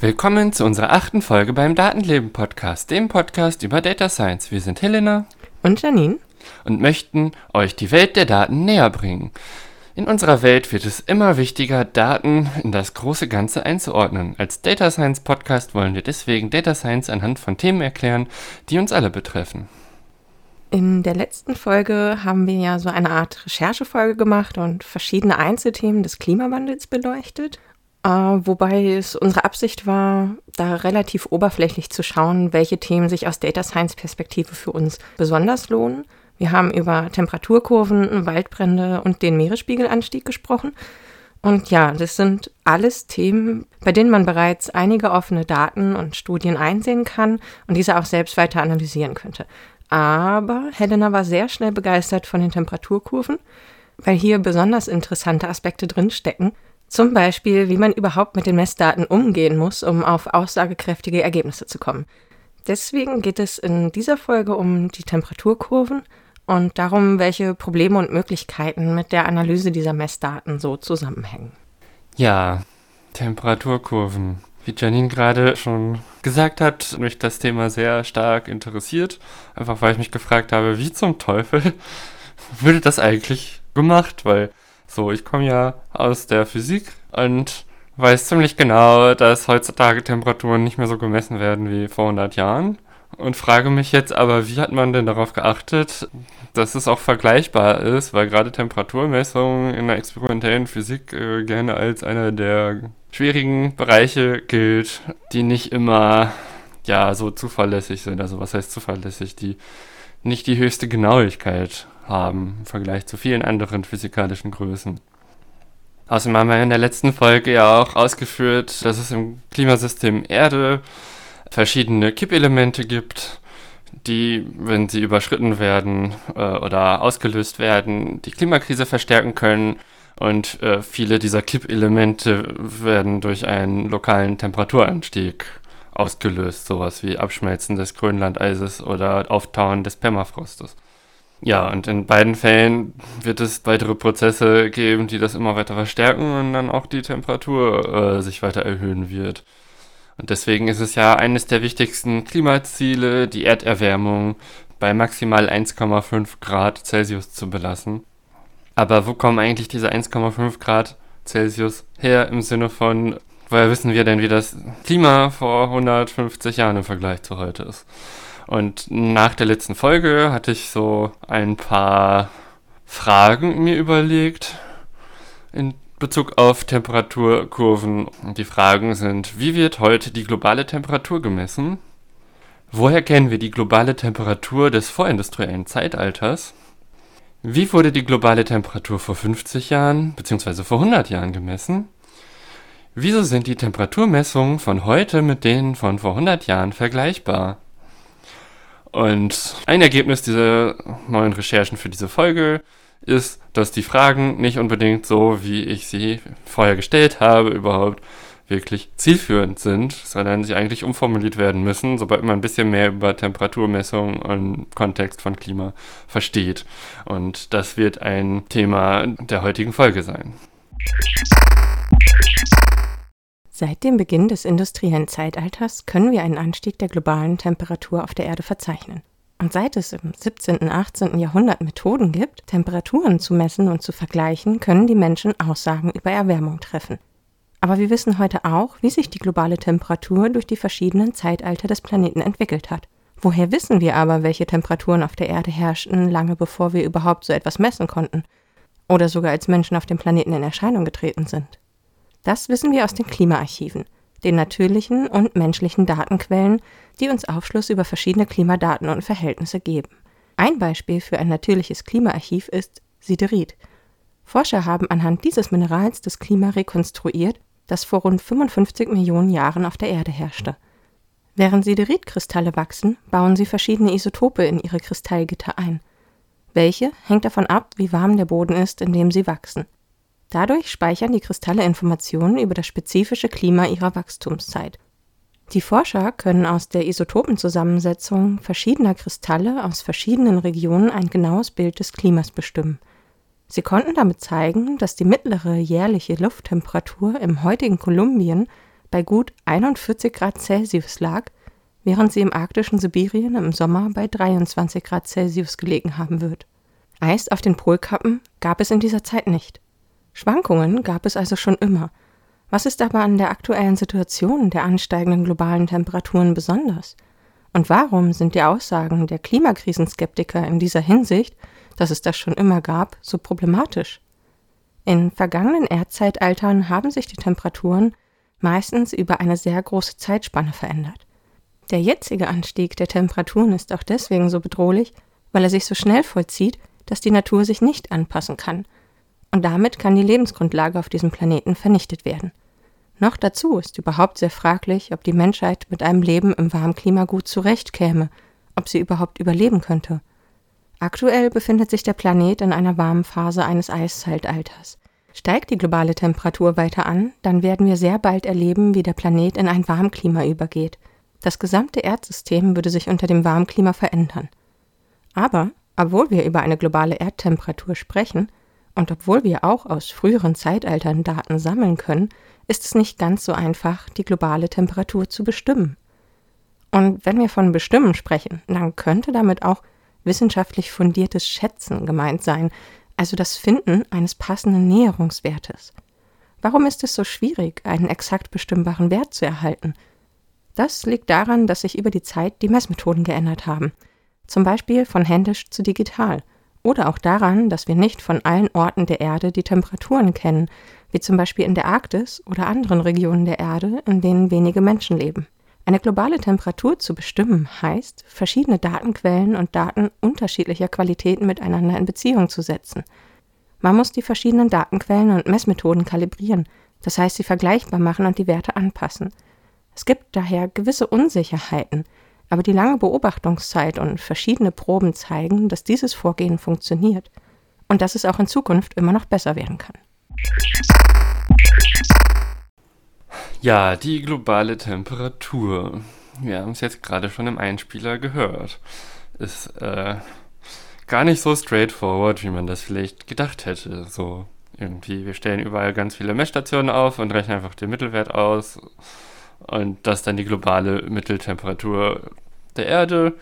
Willkommen zu unserer achten Folge beim Datenleben Podcast, dem Podcast über Data Science. Wir sind Helena und Janine und möchten euch die Welt der Daten näher bringen. In unserer Welt wird es immer wichtiger, Daten in das große Ganze einzuordnen. Als Data Science Podcast wollen wir deswegen Data Science anhand von Themen erklären, die uns alle betreffen. In der letzten Folge haben wir ja so eine Art Recherchefolge gemacht und verschiedene Einzelthemen des Klimawandels beleuchtet. Äh, wobei es unsere Absicht war, da relativ oberflächlich zu schauen, welche Themen sich aus Data Science Perspektive für uns besonders lohnen wir haben über Temperaturkurven, Waldbrände und den Meeresspiegelanstieg gesprochen. Und ja, das sind alles Themen, bei denen man bereits einige offene Daten und Studien einsehen kann und diese auch selbst weiter analysieren könnte. Aber Helena war sehr schnell begeistert von den Temperaturkurven, weil hier besonders interessante Aspekte drin stecken. Zum Beispiel, wie man überhaupt mit den Messdaten umgehen muss, um auf aussagekräftige Ergebnisse zu kommen. Deswegen geht es in dieser Folge um die Temperaturkurven und darum, welche Probleme und Möglichkeiten mit der Analyse dieser Messdaten so zusammenhängen. Ja, Temperaturkurven. Wie Janine gerade schon gesagt hat, mich das Thema sehr stark interessiert. Einfach weil ich mich gefragt habe, wie zum Teufel würde das eigentlich gemacht? Weil so, ich komme ja aus der Physik und weiß ziemlich genau, dass heutzutage Temperaturen nicht mehr so gemessen werden wie vor 100 Jahren. Und frage mich jetzt aber, wie hat man denn darauf geachtet, dass es auch vergleichbar ist, weil gerade Temperaturmessungen in der experimentellen Physik äh, gerne als einer der schwierigen Bereiche gilt, die nicht immer ja so zuverlässig sind. Also was heißt zuverlässig? Die nicht die höchste Genauigkeit haben im Vergleich zu vielen anderen physikalischen Größen. Außerdem haben wir in der letzten Folge ja auch ausgeführt, dass es im Klimasystem Erde verschiedene Kippelemente gibt, die, wenn sie überschritten werden äh, oder ausgelöst werden, die Klimakrise verstärken können. Und äh, viele dieser Kippelemente werden durch einen lokalen Temperaturanstieg ausgelöst, sowas wie Abschmelzen des Grönlandeises oder Auftauen des Permafrostes. Ja, und in beiden Fällen wird es weitere Prozesse geben, die das immer weiter verstärken und dann auch die Temperatur äh, sich weiter erhöhen wird. Und deswegen ist es ja eines der wichtigsten Klimaziele, die Erderwärmung bei maximal 1,5 Grad Celsius zu belassen. Aber wo kommen eigentlich diese 1,5 Grad Celsius her im Sinne von, woher wissen wir denn, wie das Klima vor 150 Jahren im Vergleich zu heute ist? Und nach der letzten Folge hatte ich so ein paar Fragen mir überlegt in Bezug auf Temperaturkurven. Die Fragen sind, wie wird heute die globale Temperatur gemessen? Woher kennen wir die globale Temperatur des vorindustriellen Zeitalters? Wie wurde die globale Temperatur vor 50 Jahren bzw. vor 100 Jahren gemessen? Wieso sind die Temperaturmessungen von heute mit denen von vor 100 Jahren vergleichbar? Und ein Ergebnis dieser neuen Recherchen für diese Folge ist, dass die Fragen nicht unbedingt so, wie ich sie vorher gestellt habe, überhaupt wirklich zielführend sind, sondern sie eigentlich umformuliert werden müssen, sobald man ein bisschen mehr über Temperaturmessung und Kontext von Klima versteht. Und das wird ein Thema der heutigen Folge sein. Seit dem Beginn des industriellen Zeitalters können wir einen Anstieg der globalen Temperatur auf der Erde verzeichnen. Und seit es im 17. und 18. Jahrhundert Methoden gibt, Temperaturen zu messen und zu vergleichen, können die Menschen Aussagen über Erwärmung treffen. Aber wir wissen heute auch, wie sich die globale Temperatur durch die verschiedenen Zeitalter des Planeten entwickelt hat. Woher wissen wir aber, welche Temperaturen auf der Erde herrschten, lange bevor wir überhaupt so etwas messen konnten? Oder sogar als Menschen auf dem Planeten in Erscheinung getreten sind? Das wissen wir aus den Klimaarchiven den natürlichen und menschlichen Datenquellen, die uns Aufschluss über verschiedene Klimadaten und Verhältnisse geben. Ein Beispiel für ein natürliches Klimaarchiv ist Siderit. Forscher haben anhand dieses Minerals das Klima rekonstruiert, das vor rund 55 Millionen Jahren auf der Erde herrschte. Während Sideritkristalle wachsen, bauen sie verschiedene Isotope in ihre Kristallgitter ein. Welche hängt davon ab, wie warm der Boden ist, in dem sie wachsen. Dadurch speichern die Kristalle Informationen über das spezifische Klima ihrer Wachstumszeit. Die Forscher können aus der Isotopenzusammensetzung verschiedener Kristalle aus verschiedenen Regionen ein genaues Bild des Klimas bestimmen. Sie konnten damit zeigen, dass die mittlere jährliche Lufttemperatur im heutigen Kolumbien bei gut 41 Grad Celsius lag, während sie im arktischen Sibirien im Sommer bei 23 Grad Celsius gelegen haben wird. Eis auf den Polkappen gab es in dieser Zeit nicht. Schwankungen gab es also schon immer. Was ist aber an der aktuellen Situation der ansteigenden globalen Temperaturen besonders? Und warum sind die Aussagen der Klimakrisenskeptiker in dieser Hinsicht, dass es das schon immer gab, so problematisch? In vergangenen Erdzeitaltern haben sich die Temperaturen meistens über eine sehr große Zeitspanne verändert. Der jetzige Anstieg der Temperaturen ist auch deswegen so bedrohlich, weil er sich so schnell vollzieht, dass die Natur sich nicht anpassen kann. Und damit kann die Lebensgrundlage auf diesem Planeten vernichtet werden. Noch dazu ist überhaupt sehr fraglich, ob die Menschheit mit einem Leben im Warmklima gut zurechtkäme, ob sie überhaupt überleben könnte. Aktuell befindet sich der Planet in einer warmen Phase eines Eiszeitalters. Steigt die globale Temperatur weiter an, dann werden wir sehr bald erleben, wie der Planet in ein Warmklima übergeht. Das gesamte Erdsystem würde sich unter dem Warmklima verändern. Aber, obwohl wir über eine globale Erdtemperatur sprechen und obwohl wir auch aus früheren Zeitaltern Daten sammeln können, ist es nicht ganz so einfach, die globale Temperatur zu bestimmen. Und wenn wir von Bestimmen sprechen, dann könnte damit auch wissenschaftlich fundiertes Schätzen gemeint sein, also das Finden eines passenden Näherungswertes. Warum ist es so schwierig, einen exakt bestimmbaren Wert zu erhalten? Das liegt daran, dass sich über die Zeit die Messmethoden geändert haben, zum Beispiel von händisch zu digital, oder auch daran, dass wir nicht von allen Orten der Erde die Temperaturen kennen, wie zum Beispiel in der Arktis oder anderen Regionen der Erde, in denen wenige Menschen leben. Eine globale Temperatur zu bestimmen heißt, verschiedene Datenquellen und Daten unterschiedlicher Qualitäten miteinander in Beziehung zu setzen. Man muss die verschiedenen Datenquellen und Messmethoden kalibrieren, das heißt sie vergleichbar machen und die Werte anpassen. Es gibt daher gewisse Unsicherheiten, aber die lange Beobachtungszeit und verschiedene Proben zeigen, dass dieses Vorgehen funktioniert und dass es auch in Zukunft immer noch besser werden kann. Ja, die globale Temperatur. Wir haben es jetzt gerade schon im Einspieler gehört. Ist äh, gar nicht so straightforward, wie man das vielleicht gedacht hätte. So irgendwie, wir stellen überall ganz viele Messstationen auf und rechnen einfach den Mittelwert aus. Und das ist dann die globale Mitteltemperatur der Erde.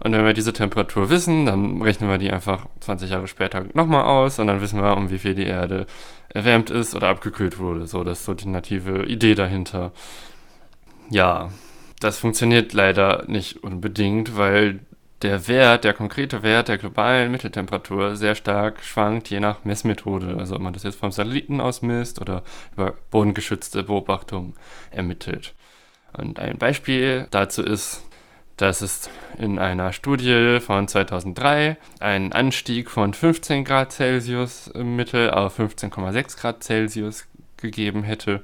Und wenn wir diese Temperatur wissen, dann rechnen wir die einfach 20 Jahre später nochmal aus und dann wissen wir, um wie viel die Erde erwärmt ist oder abgekühlt wurde. So, das ist so die native Idee dahinter. Ja, das funktioniert leider nicht unbedingt, weil der Wert, der konkrete Wert der globalen Mitteltemperatur sehr stark schwankt, je nach Messmethode. Also ob man das jetzt vom Satelliten aus misst oder über bodengeschützte Beobachtungen ermittelt. Und ein Beispiel dazu ist dass es in einer Studie von 2003 einen Anstieg von 15 Grad Celsius im Mittel auf 15,6 Grad Celsius gegeben hätte.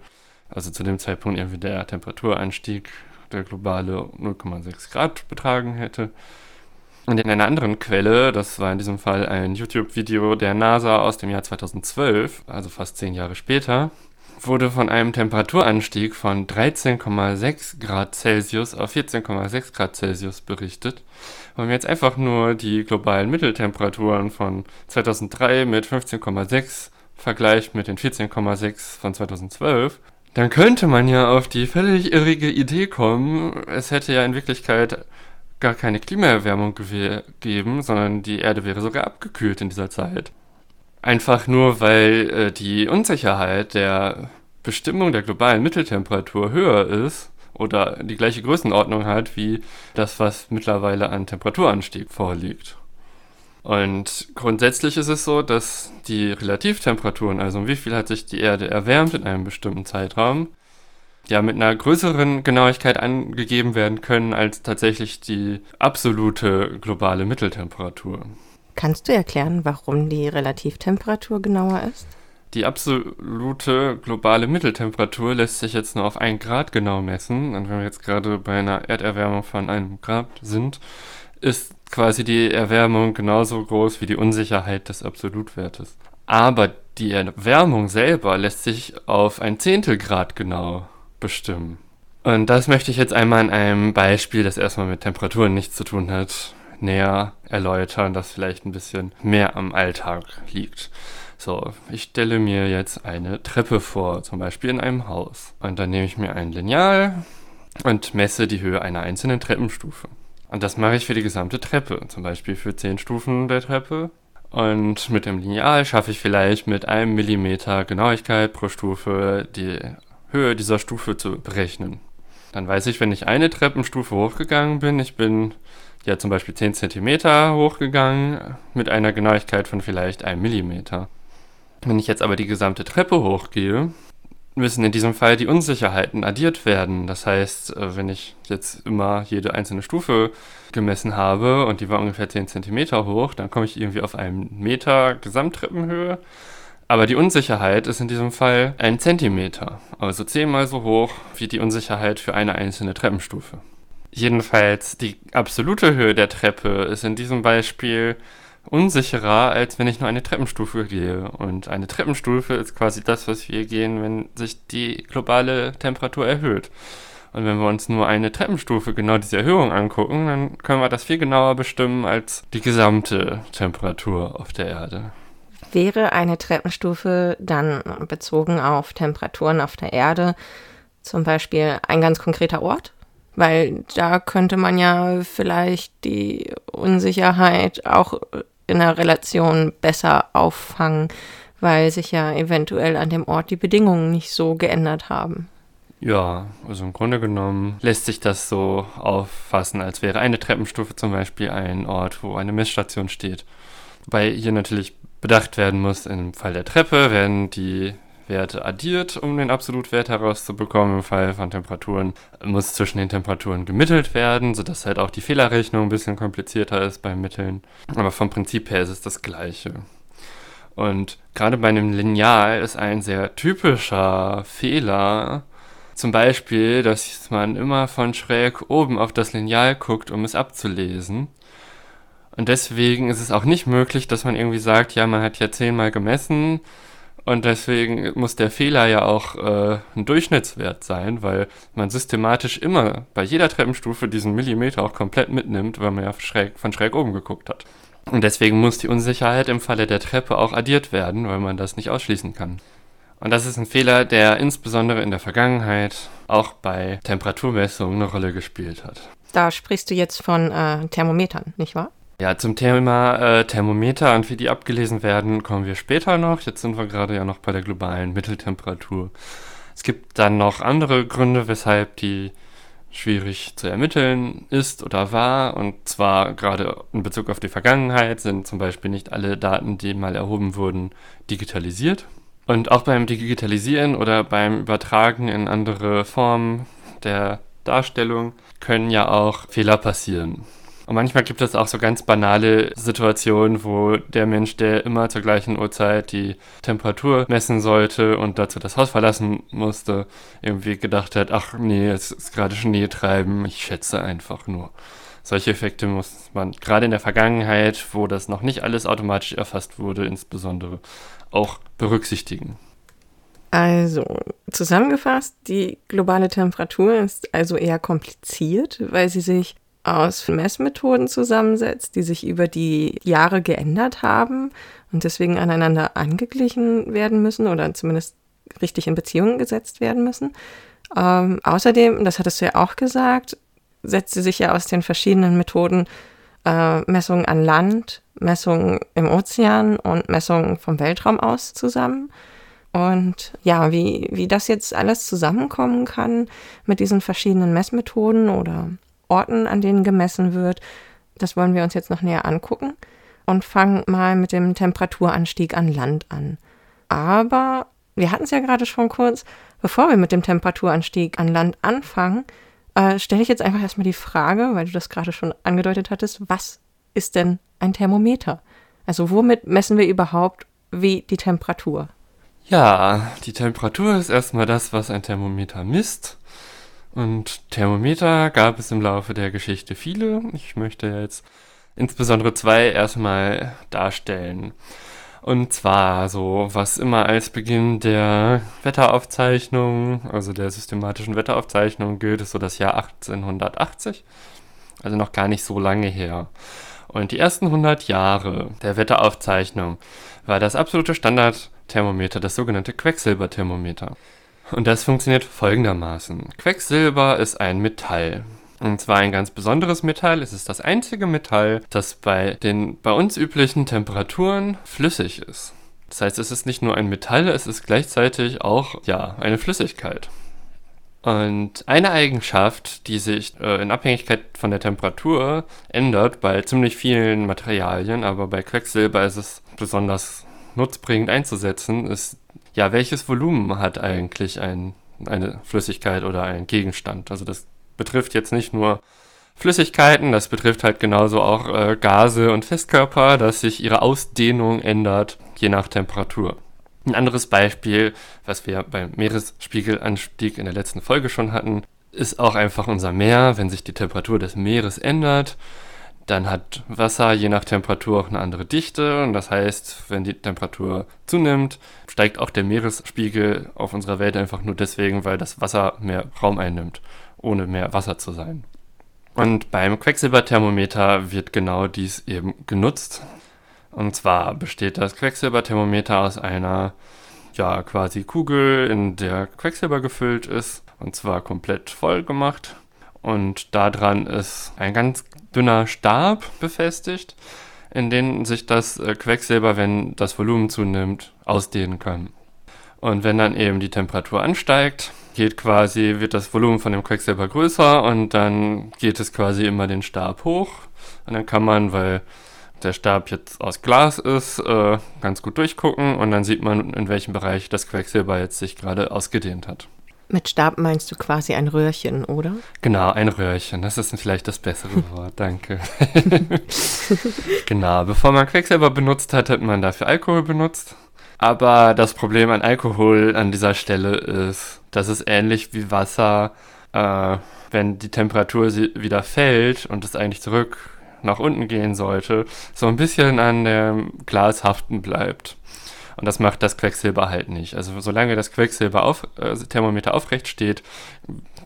Also zu dem Zeitpunkt irgendwie der Temperaturanstieg, der globale 0,6 Grad betragen hätte. Und in einer anderen Quelle, das war in diesem Fall ein YouTube-Video der NASA aus dem Jahr 2012, also fast zehn Jahre später, wurde von einem Temperaturanstieg von 13,6 Grad Celsius auf 14,6 Grad Celsius berichtet. Wenn man jetzt einfach nur die globalen Mitteltemperaturen von 2003 mit 15,6 vergleicht mit den 14,6 von 2012, dann könnte man ja auf die völlig irrige Idee kommen, es hätte ja in Wirklichkeit gar keine Klimaerwärmung gegeben, sondern die Erde wäre sogar abgekühlt in dieser Zeit. Einfach nur, weil äh, die Unsicherheit der Bestimmung der globalen Mitteltemperatur höher ist oder die gleiche Größenordnung hat wie das, was mittlerweile an Temperaturanstieg vorliegt. Und grundsätzlich ist es so, dass die Relativtemperaturen, also wie viel hat sich die Erde erwärmt in einem bestimmten Zeitraum, ja mit einer größeren Genauigkeit angegeben werden können als tatsächlich die absolute globale Mitteltemperatur. Kannst du erklären, warum die Relativtemperatur genauer ist? Die absolute globale Mitteltemperatur lässt sich jetzt nur auf 1 Grad genau messen. Und wenn wir jetzt gerade bei einer Erderwärmung von einem Grad sind, ist quasi die Erwärmung genauso groß wie die Unsicherheit des Absolutwertes. Aber die Erwärmung selber lässt sich auf ein Zehntelgrad genau bestimmen. Und das möchte ich jetzt einmal in einem Beispiel, das erstmal mit Temperaturen nichts zu tun hat, näher erläutern, das vielleicht ein bisschen mehr am Alltag liegt. So, ich stelle mir jetzt eine Treppe vor, zum Beispiel in einem Haus. Und dann nehme ich mir ein Lineal und messe die Höhe einer einzelnen Treppenstufe. Und das mache ich für die gesamte Treppe, zum Beispiel für 10 Stufen der Treppe. Und mit dem Lineal schaffe ich vielleicht mit einem Millimeter Genauigkeit pro Stufe die Höhe dieser Stufe zu berechnen. Dann weiß ich, wenn ich eine Treppenstufe hochgegangen bin, ich bin ja zum Beispiel 10 cm hochgegangen mit einer Genauigkeit von vielleicht einem Millimeter. Wenn ich jetzt aber die gesamte Treppe hochgehe, müssen in diesem Fall die Unsicherheiten addiert werden. Das heißt, äh, wenn ich jetzt immer jede einzelne Stufe gemessen habe und die war ungefähr 10 cm hoch, dann komme ich irgendwie auf einen Meter Gesamttreppenhöhe. Aber die Unsicherheit ist in diesem Fall ein Zentimeter, also zehnmal so hoch wie die Unsicherheit für eine einzelne Treppenstufe. Jedenfalls die absolute Höhe der Treppe ist in diesem Beispiel unsicherer, als wenn ich nur eine Treppenstufe gehe. Und eine Treppenstufe ist quasi das, was wir gehen, wenn sich die globale Temperatur erhöht. Und wenn wir uns nur eine Treppenstufe genau diese Erhöhung angucken, dann können wir das viel genauer bestimmen als die gesamte Temperatur auf der Erde. Wäre eine Treppenstufe dann bezogen auf Temperaturen auf der Erde zum Beispiel ein ganz konkreter Ort? Weil da könnte man ja vielleicht die Unsicherheit auch in der Relation besser auffangen, weil sich ja eventuell an dem Ort die Bedingungen nicht so geändert haben. Ja, also im Grunde genommen lässt sich das so auffassen, als wäre eine Treppenstufe zum Beispiel ein Ort, wo eine Messstation steht. Wobei hier natürlich bedacht werden muss, im Fall der Treppe werden die Werte addiert, um den Absolutwert herauszubekommen. Im Fall von Temperaturen muss zwischen den Temperaturen gemittelt werden, sodass halt auch die Fehlerrechnung ein bisschen komplizierter ist beim Mitteln. Aber vom Prinzip her ist es das gleiche. Und gerade bei einem Lineal ist ein sehr typischer Fehler, zum Beispiel, dass man immer von schräg oben auf das Lineal guckt, um es abzulesen. Und deswegen ist es auch nicht möglich, dass man irgendwie sagt, ja, man hat ja zehnmal gemessen, und deswegen muss der Fehler ja auch äh, ein Durchschnittswert sein, weil man systematisch immer bei jeder Treppenstufe diesen Millimeter auch komplett mitnimmt, weil man ja schräg, von schräg oben geguckt hat. Und deswegen muss die Unsicherheit im Falle der Treppe auch addiert werden, weil man das nicht ausschließen kann. Und das ist ein Fehler, der insbesondere in der Vergangenheit auch bei Temperaturmessungen eine Rolle gespielt hat. Da sprichst du jetzt von äh, Thermometern, nicht wahr? Ja, zum Thema äh, Thermometer und wie die abgelesen werden, kommen wir später noch. Jetzt sind wir gerade ja noch bei der globalen Mitteltemperatur. Es gibt dann noch andere Gründe, weshalb die schwierig zu ermitteln ist oder war. Und zwar gerade in Bezug auf die Vergangenheit sind zum Beispiel nicht alle Daten, die mal erhoben wurden, digitalisiert. Und auch beim Digitalisieren oder beim Übertragen in andere Formen der Darstellung können ja auch Fehler passieren. Und manchmal gibt es auch so ganz banale Situationen, wo der Mensch, der immer zur gleichen Uhrzeit die Temperatur messen sollte und dazu das Haus verlassen musste, irgendwie gedacht hat, ach nee, es ist gerade Schnee treiben, ich schätze einfach nur. Solche Effekte muss man gerade in der Vergangenheit, wo das noch nicht alles automatisch erfasst wurde, insbesondere auch berücksichtigen. Also, zusammengefasst, die globale Temperatur ist also eher kompliziert, weil sie sich aus Messmethoden zusammensetzt, die sich über die Jahre geändert haben und deswegen aneinander angeglichen werden müssen oder zumindest richtig in Beziehungen gesetzt werden müssen. Ähm, außerdem, das hattest du ja auch gesagt, setzt sie sich ja aus den verschiedenen Methoden äh, Messungen an Land, Messungen im Ozean und Messungen vom Weltraum aus zusammen. Und ja, wie, wie das jetzt alles zusammenkommen kann mit diesen verschiedenen Messmethoden oder Orten, an denen gemessen wird. Das wollen wir uns jetzt noch näher angucken und fangen mal mit dem Temperaturanstieg an Land an. Aber wir hatten es ja gerade schon kurz, bevor wir mit dem Temperaturanstieg an Land anfangen, äh, stelle ich jetzt einfach erstmal die Frage, weil du das gerade schon angedeutet hattest, was ist denn ein Thermometer? Also womit messen wir überhaupt wie die Temperatur? Ja, die Temperatur ist erstmal das, was ein Thermometer misst. Und Thermometer gab es im Laufe der Geschichte viele. Ich möchte jetzt insbesondere zwei erstmal darstellen. Und zwar so, was immer als Beginn der Wetteraufzeichnung, also der systematischen Wetteraufzeichnung gilt, ist so das Jahr 1880. Also noch gar nicht so lange her. Und die ersten 100 Jahre der Wetteraufzeichnung war das absolute Standardthermometer, das sogenannte Quecksilberthermometer. Und das funktioniert folgendermaßen. Quecksilber ist ein Metall. Und zwar ein ganz besonderes Metall. Es ist das einzige Metall, das bei den bei uns üblichen Temperaturen flüssig ist. Das heißt, es ist nicht nur ein Metall, es ist gleichzeitig auch ja eine Flüssigkeit. Und eine Eigenschaft, die sich äh, in Abhängigkeit von der Temperatur ändert bei ziemlich vielen Materialien, aber bei Quecksilber ist es besonders nutzbringend einzusetzen, ist ja, welches Volumen hat eigentlich ein, eine Flüssigkeit oder ein Gegenstand? Also das betrifft jetzt nicht nur Flüssigkeiten, das betrifft halt genauso auch äh, Gase und Festkörper, dass sich ihre Ausdehnung ändert, je nach Temperatur. Ein anderes Beispiel, was wir beim Meeresspiegelanstieg in der letzten Folge schon hatten, ist auch einfach unser Meer. Wenn sich die Temperatur des Meeres ändert, dann hat Wasser je nach Temperatur auch eine andere Dichte und das heißt, wenn die Temperatur zunimmt, steigt auch der Meeresspiegel auf unserer Welt einfach nur deswegen, weil das Wasser mehr Raum einnimmt ohne mehr Wasser zu sein. Und beim Quecksilberthermometer wird genau dies eben genutzt. Und zwar besteht das Quecksilberthermometer aus einer ja quasi Kugel, in der Quecksilber gefüllt ist und zwar komplett voll gemacht. Und daran ist ein ganz dünner Stab befestigt, in den sich das äh, Quecksilber, wenn das Volumen zunimmt, ausdehnen kann. Und wenn dann eben die Temperatur ansteigt, geht quasi, wird das Volumen von dem Quecksilber größer und dann geht es quasi immer den Stab hoch. Und dann kann man, weil der Stab jetzt aus Glas ist, äh, ganz gut durchgucken und dann sieht man, in welchem Bereich das Quecksilber jetzt sich gerade ausgedehnt hat. Mit Stab meinst du quasi ein Röhrchen, oder? Genau, ein Röhrchen. Das ist vielleicht das bessere Wort. Danke. genau, bevor man Quecksilber benutzt hat, hat man dafür Alkohol benutzt. Aber das Problem an Alkohol an dieser Stelle ist, dass es ähnlich wie Wasser, äh, wenn die Temperatur wieder fällt und es eigentlich zurück nach unten gehen sollte, so ein bisschen an dem Glas haften bleibt. Und das macht das Quecksilber halt nicht. Also solange das Quecksilber auf, äh, Thermometer aufrecht steht,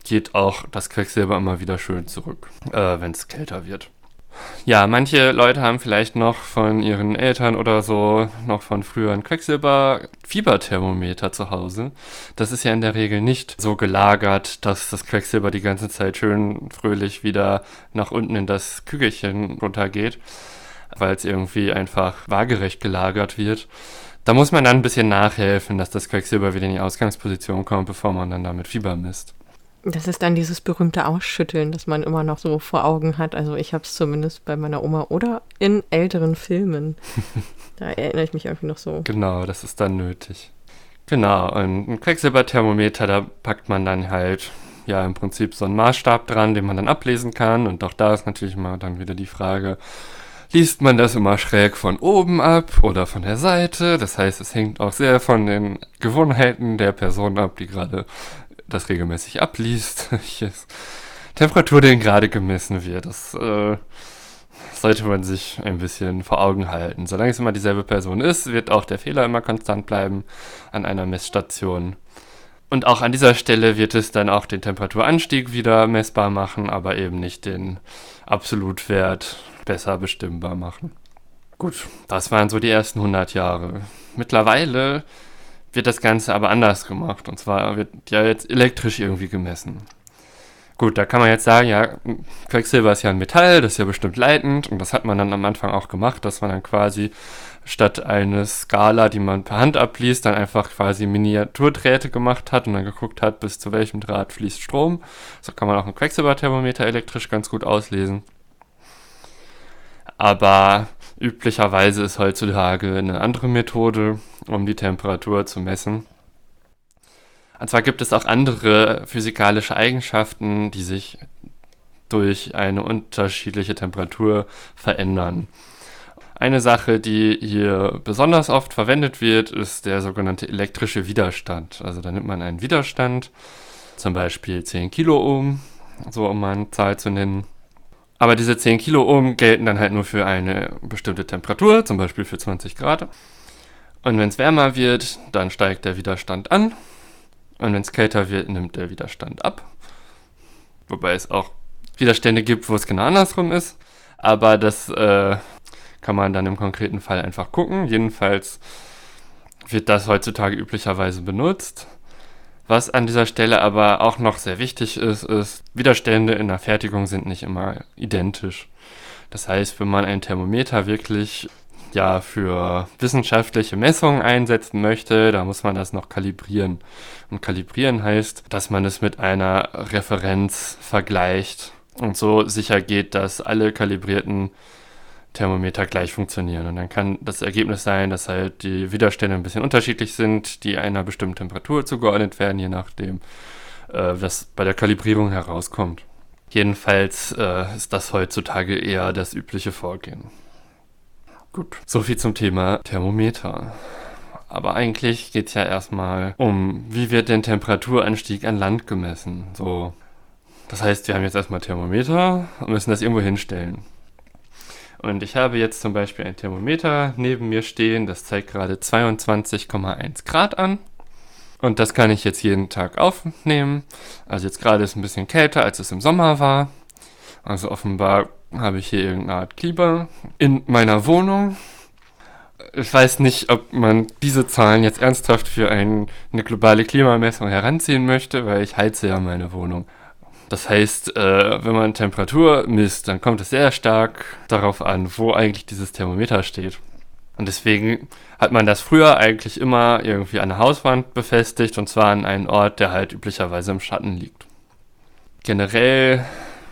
geht auch das Quecksilber immer wieder schön zurück, äh, wenn es kälter wird. Ja, manche Leute haben vielleicht noch von ihren Eltern oder so noch von früher ein Quecksilber-Fieberthermometer zu Hause. Das ist ja in der Regel nicht so gelagert, dass das Quecksilber die ganze Zeit schön fröhlich wieder nach unten in das Kügelchen runtergeht, weil es irgendwie einfach waagerecht gelagert wird. Da muss man dann ein bisschen nachhelfen, dass das Quecksilber wieder in die Ausgangsposition kommt, bevor man dann damit Fieber misst. Das ist dann dieses berühmte Ausschütteln, das man immer noch so vor Augen hat. Also ich habe es zumindest bei meiner Oma oder in älteren Filmen. da erinnere ich mich irgendwie noch so. Genau, das ist dann nötig. Genau, und ein Quecksilberthermometer, da packt man dann halt ja im Prinzip so einen Maßstab dran, den man dann ablesen kann. Und auch da ist natürlich mal dann wieder die Frage, liest man das immer schräg von oben ab oder von der Seite? Das heißt, es hängt auch sehr von den Gewohnheiten der Person ab, die gerade das regelmäßig abliest, Temperatur denn gerade gemessen wird. Das äh, sollte man sich ein bisschen vor Augen halten. Solange es immer dieselbe Person ist, wird auch der Fehler immer konstant bleiben an einer Messstation. Und auch an dieser Stelle wird es dann auch den Temperaturanstieg wieder messbar machen, aber eben nicht den Absolutwert besser bestimmbar machen. Gut, das waren so die ersten 100 Jahre. Mittlerweile wird das Ganze aber anders gemacht. Und zwar wird ja jetzt elektrisch irgendwie gemessen. Gut, da kann man jetzt sagen, ja, Quecksilber ist ja ein Metall, das ist ja bestimmt leitend. Und das hat man dann am Anfang auch gemacht, dass man dann quasi statt eine Skala, die man per Hand abliest, dann einfach quasi Miniaturdrähte gemacht hat und dann geguckt hat, bis zu welchem Draht fließt Strom. So kann man auch ein Quecksilberthermometer elektrisch ganz gut auslesen. Aber Üblicherweise ist heutzutage eine andere Methode, um die Temperatur zu messen. Und zwar gibt es auch andere physikalische Eigenschaften, die sich durch eine unterschiedliche Temperatur verändern. Eine Sache, die hier besonders oft verwendet wird, ist der sogenannte elektrische Widerstand. Also da nimmt man einen Widerstand, zum Beispiel 10 Kiloohm, so um mal eine Zahl zu nennen, aber diese 10 Kiloohm gelten dann halt nur für eine bestimmte Temperatur, zum Beispiel für 20 Grad. Und wenn es wärmer wird, dann steigt der Widerstand an. Und wenn es kälter wird, nimmt der Widerstand ab. Wobei es auch Widerstände gibt, wo es genau andersrum ist. Aber das äh, kann man dann im konkreten Fall einfach gucken. Jedenfalls wird das heutzutage üblicherweise benutzt. Was an dieser Stelle aber auch noch sehr wichtig ist, ist, Widerstände in der Fertigung sind nicht immer identisch. Das heißt, wenn man ein Thermometer wirklich ja für wissenschaftliche Messungen einsetzen möchte, da muss man das noch kalibrieren. Und kalibrieren heißt, dass man es mit einer Referenz vergleicht und so sicher geht, dass alle kalibrierten Thermometer gleich funktionieren. Und dann kann das Ergebnis sein, dass halt die Widerstände ein bisschen unterschiedlich sind, die einer bestimmten Temperatur zugeordnet werden, je nachdem, äh, was bei der Kalibrierung herauskommt. Jedenfalls äh, ist das heutzutage eher das übliche Vorgehen. Gut, soviel zum Thema Thermometer. Aber eigentlich geht es ja erstmal um, wie wird denn Temperaturanstieg an Land gemessen? So. Das heißt, wir haben jetzt erstmal Thermometer und müssen das irgendwo hinstellen. Und ich habe jetzt zum Beispiel ein Thermometer neben mir stehen, das zeigt gerade 22,1 Grad an. Und das kann ich jetzt jeden Tag aufnehmen. Also jetzt gerade ist es ein bisschen kälter, als es im Sommer war. Also offenbar habe ich hier irgendeine Art Klima in meiner Wohnung. Ich weiß nicht, ob man diese Zahlen jetzt ernsthaft für ein, eine globale Klimamessung heranziehen möchte, weil ich heize ja meine Wohnung. Das heißt, äh, wenn man Temperatur misst, dann kommt es sehr stark darauf an, wo eigentlich dieses Thermometer steht. Und deswegen hat man das früher eigentlich immer irgendwie an der Hauswand befestigt und zwar an einen Ort, der halt üblicherweise im Schatten liegt. Generell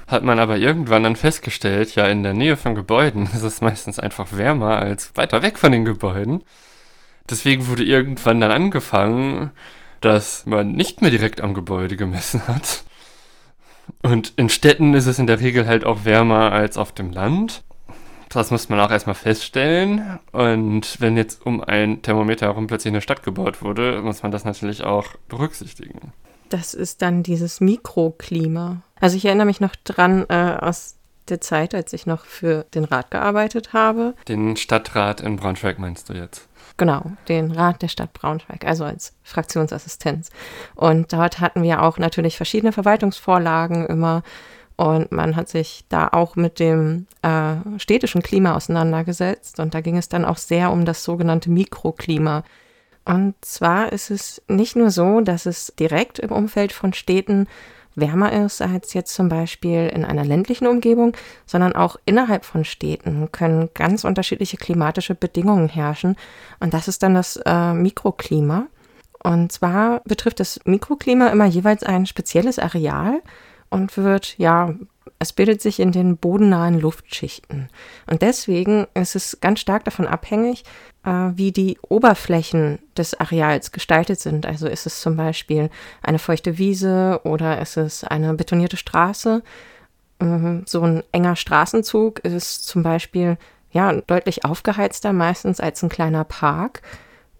hat man aber irgendwann dann festgestellt, ja, in der Nähe von Gebäuden ist es meistens einfach wärmer als weiter weg von den Gebäuden. Deswegen wurde irgendwann dann angefangen, dass man nicht mehr direkt am Gebäude gemessen hat. Und in Städten ist es in der Regel halt auch wärmer als auf dem Land. Das muss man auch erstmal feststellen. Und wenn jetzt um ein Thermometer herum plötzlich eine Stadt gebaut wurde, muss man das natürlich auch berücksichtigen. Das ist dann dieses Mikroklima. Also ich erinnere mich noch dran äh, aus der Zeit, als ich noch für den Rat gearbeitet habe. Den Stadtrat in Braunschweig meinst du jetzt? Genau, den Rat der Stadt Braunschweig, also als Fraktionsassistenz. Und dort hatten wir auch natürlich verschiedene Verwaltungsvorlagen immer. Und man hat sich da auch mit dem äh, städtischen Klima auseinandergesetzt. Und da ging es dann auch sehr um das sogenannte Mikroklima. Und zwar ist es nicht nur so, dass es direkt im Umfeld von Städten wärmer ist als jetzt zum Beispiel in einer ländlichen Umgebung, sondern auch innerhalb von Städten können ganz unterschiedliche klimatische Bedingungen herrschen. Und das ist dann das äh, Mikroklima. Und zwar betrifft das Mikroklima immer jeweils ein spezielles Areal und wird ja es bildet sich in den bodennahen Luftschichten. Und deswegen ist es ganz stark davon abhängig, äh, wie die Oberflächen des Areals gestaltet sind. Also ist es zum Beispiel eine feuchte Wiese oder ist es eine betonierte Straße. Ähm, so ein enger Straßenzug ist zum Beispiel ja deutlich aufgeheizter meistens als ein kleiner Park.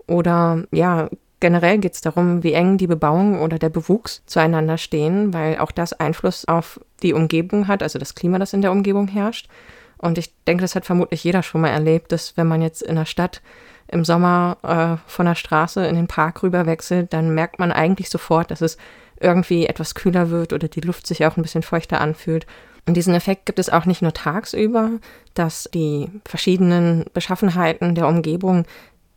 Oder ja, Generell geht es darum, wie eng die Bebauung oder der Bewuchs zueinander stehen, weil auch das Einfluss auf die Umgebung hat, also das Klima, das in der Umgebung herrscht. Und ich denke, das hat vermutlich jeder schon mal erlebt, dass wenn man jetzt in der Stadt im Sommer äh, von der Straße in den Park rüber wechselt, dann merkt man eigentlich sofort, dass es irgendwie etwas kühler wird oder die Luft sich auch ein bisschen feuchter anfühlt. Und diesen Effekt gibt es auch nicht nur tagsüber, dass die verschiedenen Beschaffenheiten der Umgebung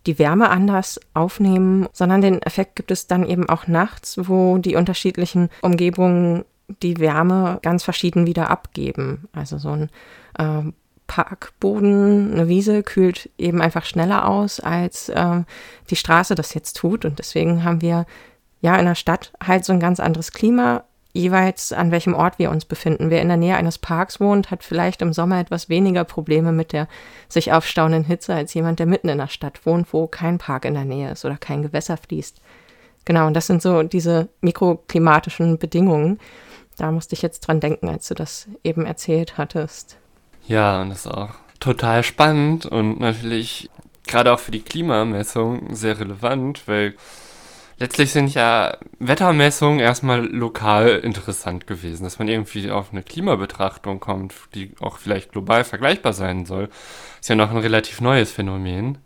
die Wärme anders aufnehmen, sondern den Effekt gibt es dann eben auch nachts, wo die unterschiedlichen Umgebungen die Wärme ganz verschieden wieder abgeben. Also so ein äh, Parkboden, eine Wiese kühlt eben einfach schneller aus, als äh, die Straße das jetzt tut. Und deswegen haben wir ja in der Stadt halt so ein ganz anderes Klima, jeweils an welchem Ort wir uns befinden. Wer in der Nähe eines Parks wohnt, hat vielleicht im Sommer etwas weniger Probleme mit der sich aufstauenden Hitze als jemand, der mitten in der Stadt wohnt, wo kein Park in der Nähe ist oder kein Gewässer fließt. Genau, und das sind so diese mikroklimatischen Bedingungen. Da musste ich jetzt dran denken, als du das eben erzählt hattest. Ja, und das ist auch total spannend und natürlich gerade auch für die Klimamessung sehr relevant, weil letztlich sind ja Wettermessungen erstmal lokal interessant gewesen, dass man irgendwie auf eine Klimabetrachtung kommt, die auch vielleicht global vergleichbar sein soll. Ist ja noch ein relativ neues Phänomen.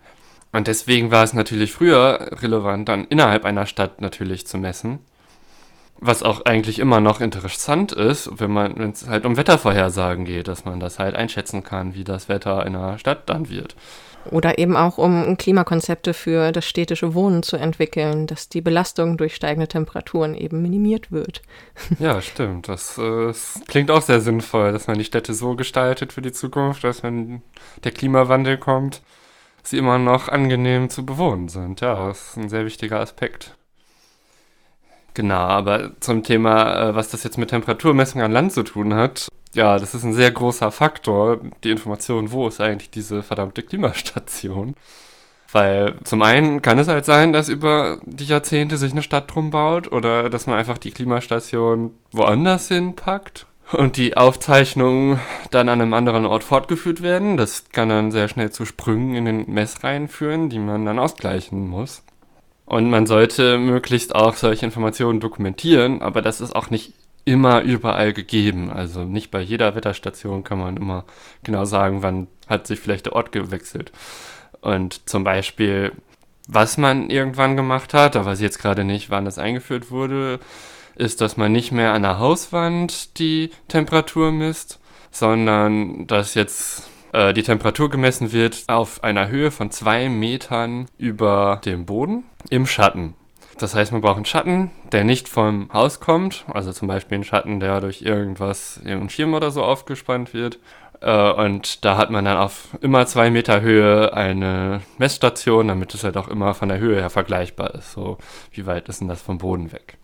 Und deswegen war es natürlich früher relevant, dann innerhalb einer Stadt natürlich zu messen. Was auch eigentlich immer noch interessant ist, wenn man, wenn es halt um Wettervorhersagen geht, dass man das halt einschätzen kann, wie das Wetter in einer Stadt dann wird. Oder eben auch um Klimakonzepte für das städtische Wohnen zu entwickeln, dass die Belastung durch steigende Temperaturen eben minimiert wird. Ja, stimmt. Das, äh, das, klingt auch sehr sinnvoll, dass man die Städte so gestaltet für die Zukunft, dass wenn der Klimawandel kommt, sie immer noch angenehm zu bewohnen sind. Ja, das ist ein sehr wichtiger Aspekt. Genau, aber zum Thema, äh, was das jetzt mit Temperaturmessung an Land zu tun hat, ja, das ist ein sehr großer Faktor, die Information, wo ist eigentlich diese verdammte Klimastation. Weil zum einen kann es halt sein, dass über die Jahrzehnte sich eine Stadt drum baut oder dass man einfach die Klimastation woanders hinpackt und die Aufzeichnungen dann an einem anderen Ort fortgeführt werden. Das kann dann sehr schnell zu Sprüngen in den Messreihen führen, die man dann ausgleichen muss. Und man sollte möglichst auch solche Informationen dokumentieren, aber das ist auch nicht immer überall gegeben. Also nicht bei jeder Wetterstation kann man immer genau sagen, wann hat sich vielleicht der Ort gewechselt. Und zum Beispiel, was man irgendwann gemacht hat, da weiß ich jetzt gerade nicht, wann das eingeführt wurde, ist, dass man nicht mehr an der Hauswand die Temperatur misst, sondern dass jetzt äh, die Temperatur gemessen wird auf einer Höhe von zwei Metern über dem Boden im Schatten. Das heißt, man braucht einen Schatten, der nicht vom Haus kommt, also zum Beispiel einen Schatten, der durch irgendwas, irgendein Schirm oder so aufgespannt wird. Äh, und da hat man dann auf immer zwei Meter Höhe eine Messstation, damit es halt auch immer von der Höhe her vergleichbar ist. So, wie weit ist denn das vom Boden weg?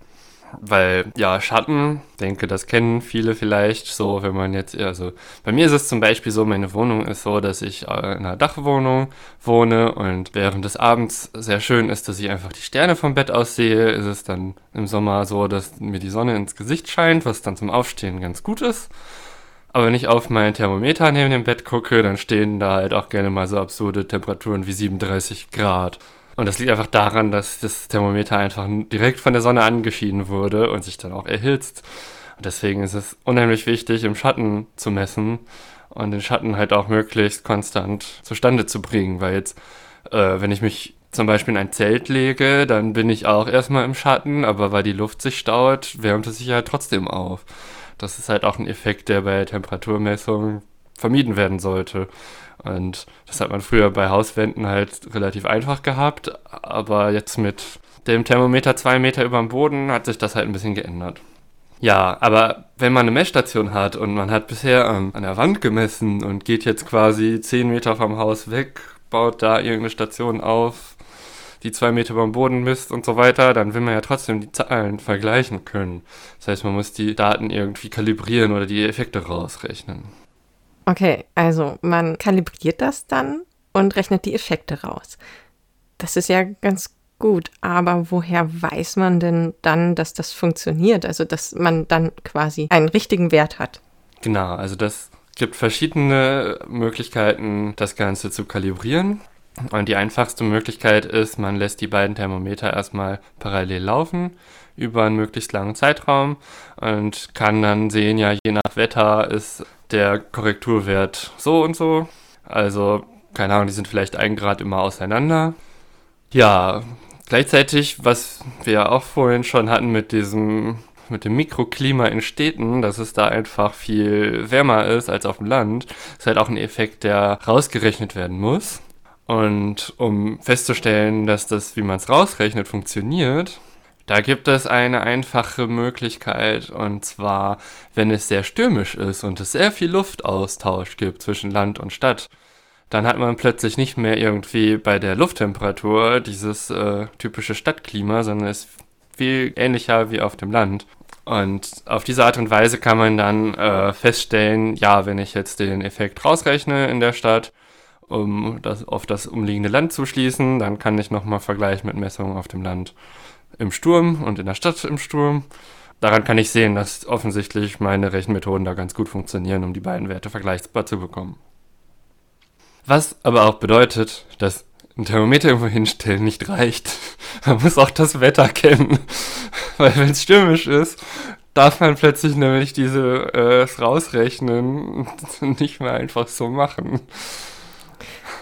Weil, ja, Schatten, denke, das kennen viele vielleicht so, wenn man jetzt, also bei mir ist es zum Beispiel so, meine Wohnung ist so, dass ich äh, in einer Dachwohnung wohne und während des Abends sehr schön ist, dass ich einfach die Sterne vom Bett aus sehe, ist es dann im Sommer so, dass mir die Sonne ins Gesicht scheint, was dann zum Aufstehen ganz gut ist. Aber wenn ich auf mein Thermometer neben dem Bett gucke, dann stehen da halt auch gerne mal so absurde Temperaturen wie 37 Grad. Und das liegt einfach daran, dass das Thermometer einfach direkt von der Sonne angeschieden wurde und sich dann auch erhitzt. Und deswegen ist es unheimlich wichtig, im Schatten zu messen und den Schatten halt auch möglichst konstant zustande zu bringen. Weil jetzt, äh, wenn ich mich zum Beispiel in ein Zelt lege, dann bin ich auch erstmal im Schatten, aber weil die Luft sich staut, wärmt es sich halt trotzdem auf. Das ist halt auch ein Effekt, der bei Temperaturmessungen vermieden werden sollte. Und das hat man früher bei Hauswänden halt relativ einfach gehabt, aber jetzt mit dem Thermometer zwei Meter über dem Boden hat sich das halt ein bisschen geändert. Ja, aber wenn man eine Messstation hat und man hat bisher ähm, an der Wand gemessen und geht jetzt quasi zehn Meter vom Haus weg, baut da irgendeine Station auf, die zwei Meter dem Boden misst und so weiter, dann will man ja trotzdem die Zahlen vergleichen können. Das heißt, man muss die Daten irgendwie kalibrieren oder die Effekte rausrechnen. Okay, also man kalibriert das dann und rechnet die Effekte raus. Das ist ja ganz gut, aber woher weiß man denn dann, dass das funktioniert? Also, dass man dann quasi einen richtigen Wert hat? Genau, also das gibt verschiedene Möglichkeiten, das Ganze zu kalibrieren. Und die einfachste Möglichkeit ist, man lässt die beiden Thermometer erstmal parallel laufen über einen möglichst langen Zeitraum und kann dann sehen, ja, je nach Wetter ist der Korrekturwert so und so. Also, keine Ahnung, die sind vielleicht ein Grad immer auseinander. Ja, gleichzeitig, was wir ja auch vorhin schon hatten mit diesem, mit dem Mikroklima in Städten, dass es da einfach viel wärmer ist als auf dem Land, ist halt auch ein Effekt, der rausgerechnet werden muss. Und um festzustellen, dass das, wie man es rausrechnet, funktioniert, da gibt es eine einfache Möglichkeit und zwar, wenn es sehr stürmisch ist und es sehr viel Luftaustausch gibt zwischen Land und Stadt, dann hat man plötzlich nicht mehr irgendwie bei der Lufttemperatur dieses äh, typische Stadtklima, sondern es ist viel ähnlicher wie auf dem Land. Und auf diese Art und Weise kann man dann äh, feststellen, ja, wenn ich jetzt den Effekt rausrechne in der Stadt, um das auf das umliegende Land zu schließen, dann kann ich nochmal vergleichen mit Messungen auf dem Land im Sturm und in der Stadt im Sturm. Daran kann ich sehen, dass offensichtlich meine Rechenmethoden da ganz gut funktionieren, um die beiden Werte vergleichbar zu bekommen. Was aber auch bedeutet, dass ein Thermometer irgendwo hinstellen nicht reicht. Man muss auch das Wetter kennen. Weil wenn es stürmisch ist, darf man plötzlich nämlich diese äh, Rausrechnen nicht mehr einfach so machen.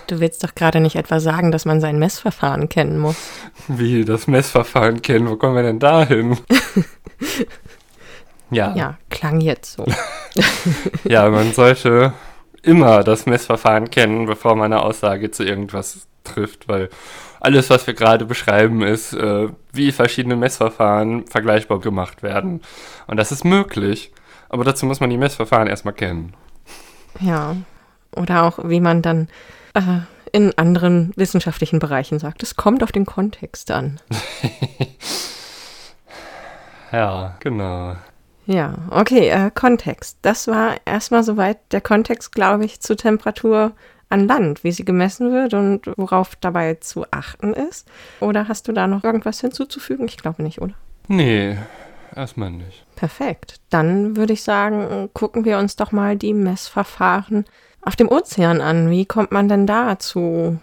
Du willst doch gerade nicht etwa sagen, dass man sein Messverfahren kennen muss. Wie, das Messverfahren kennen? Wo kommen wir denn da hin? ja. Ja, klang jetzt so. ja, man sollte immer das Messverfahren kennen, bevor man eine Aussage zu irgendwas trifft, weil alles, was wir gerade beschreiben, ist, äh, wie verschiedene Messverfahren vergleichbar gemacht werden. Und das ist möglich, aber dazu muss man die Messverfahren erstmal kennen. Ja, oder auch, wie man dann äh, in anderen wissenschaftlichen Bereichen sagt. Es kommt auf den Kontext an. ja, genau. Ja, okay, äh, Kontext. Das war erstmal soweit der Kontext, glaube ich, zur Temperatur an Land, wie sie gemessen wird und worauf dabei zu achten ist. Oder hast du da noch irgendwas hinzuzufügen? Ich glaube nicht, oder? Nee, erstmal nicht. Perfekt. Dann würde ich sagen, gucken wir uns doch mal die Messverfahren auf dem Ozean an. Wie kommt man denn da zu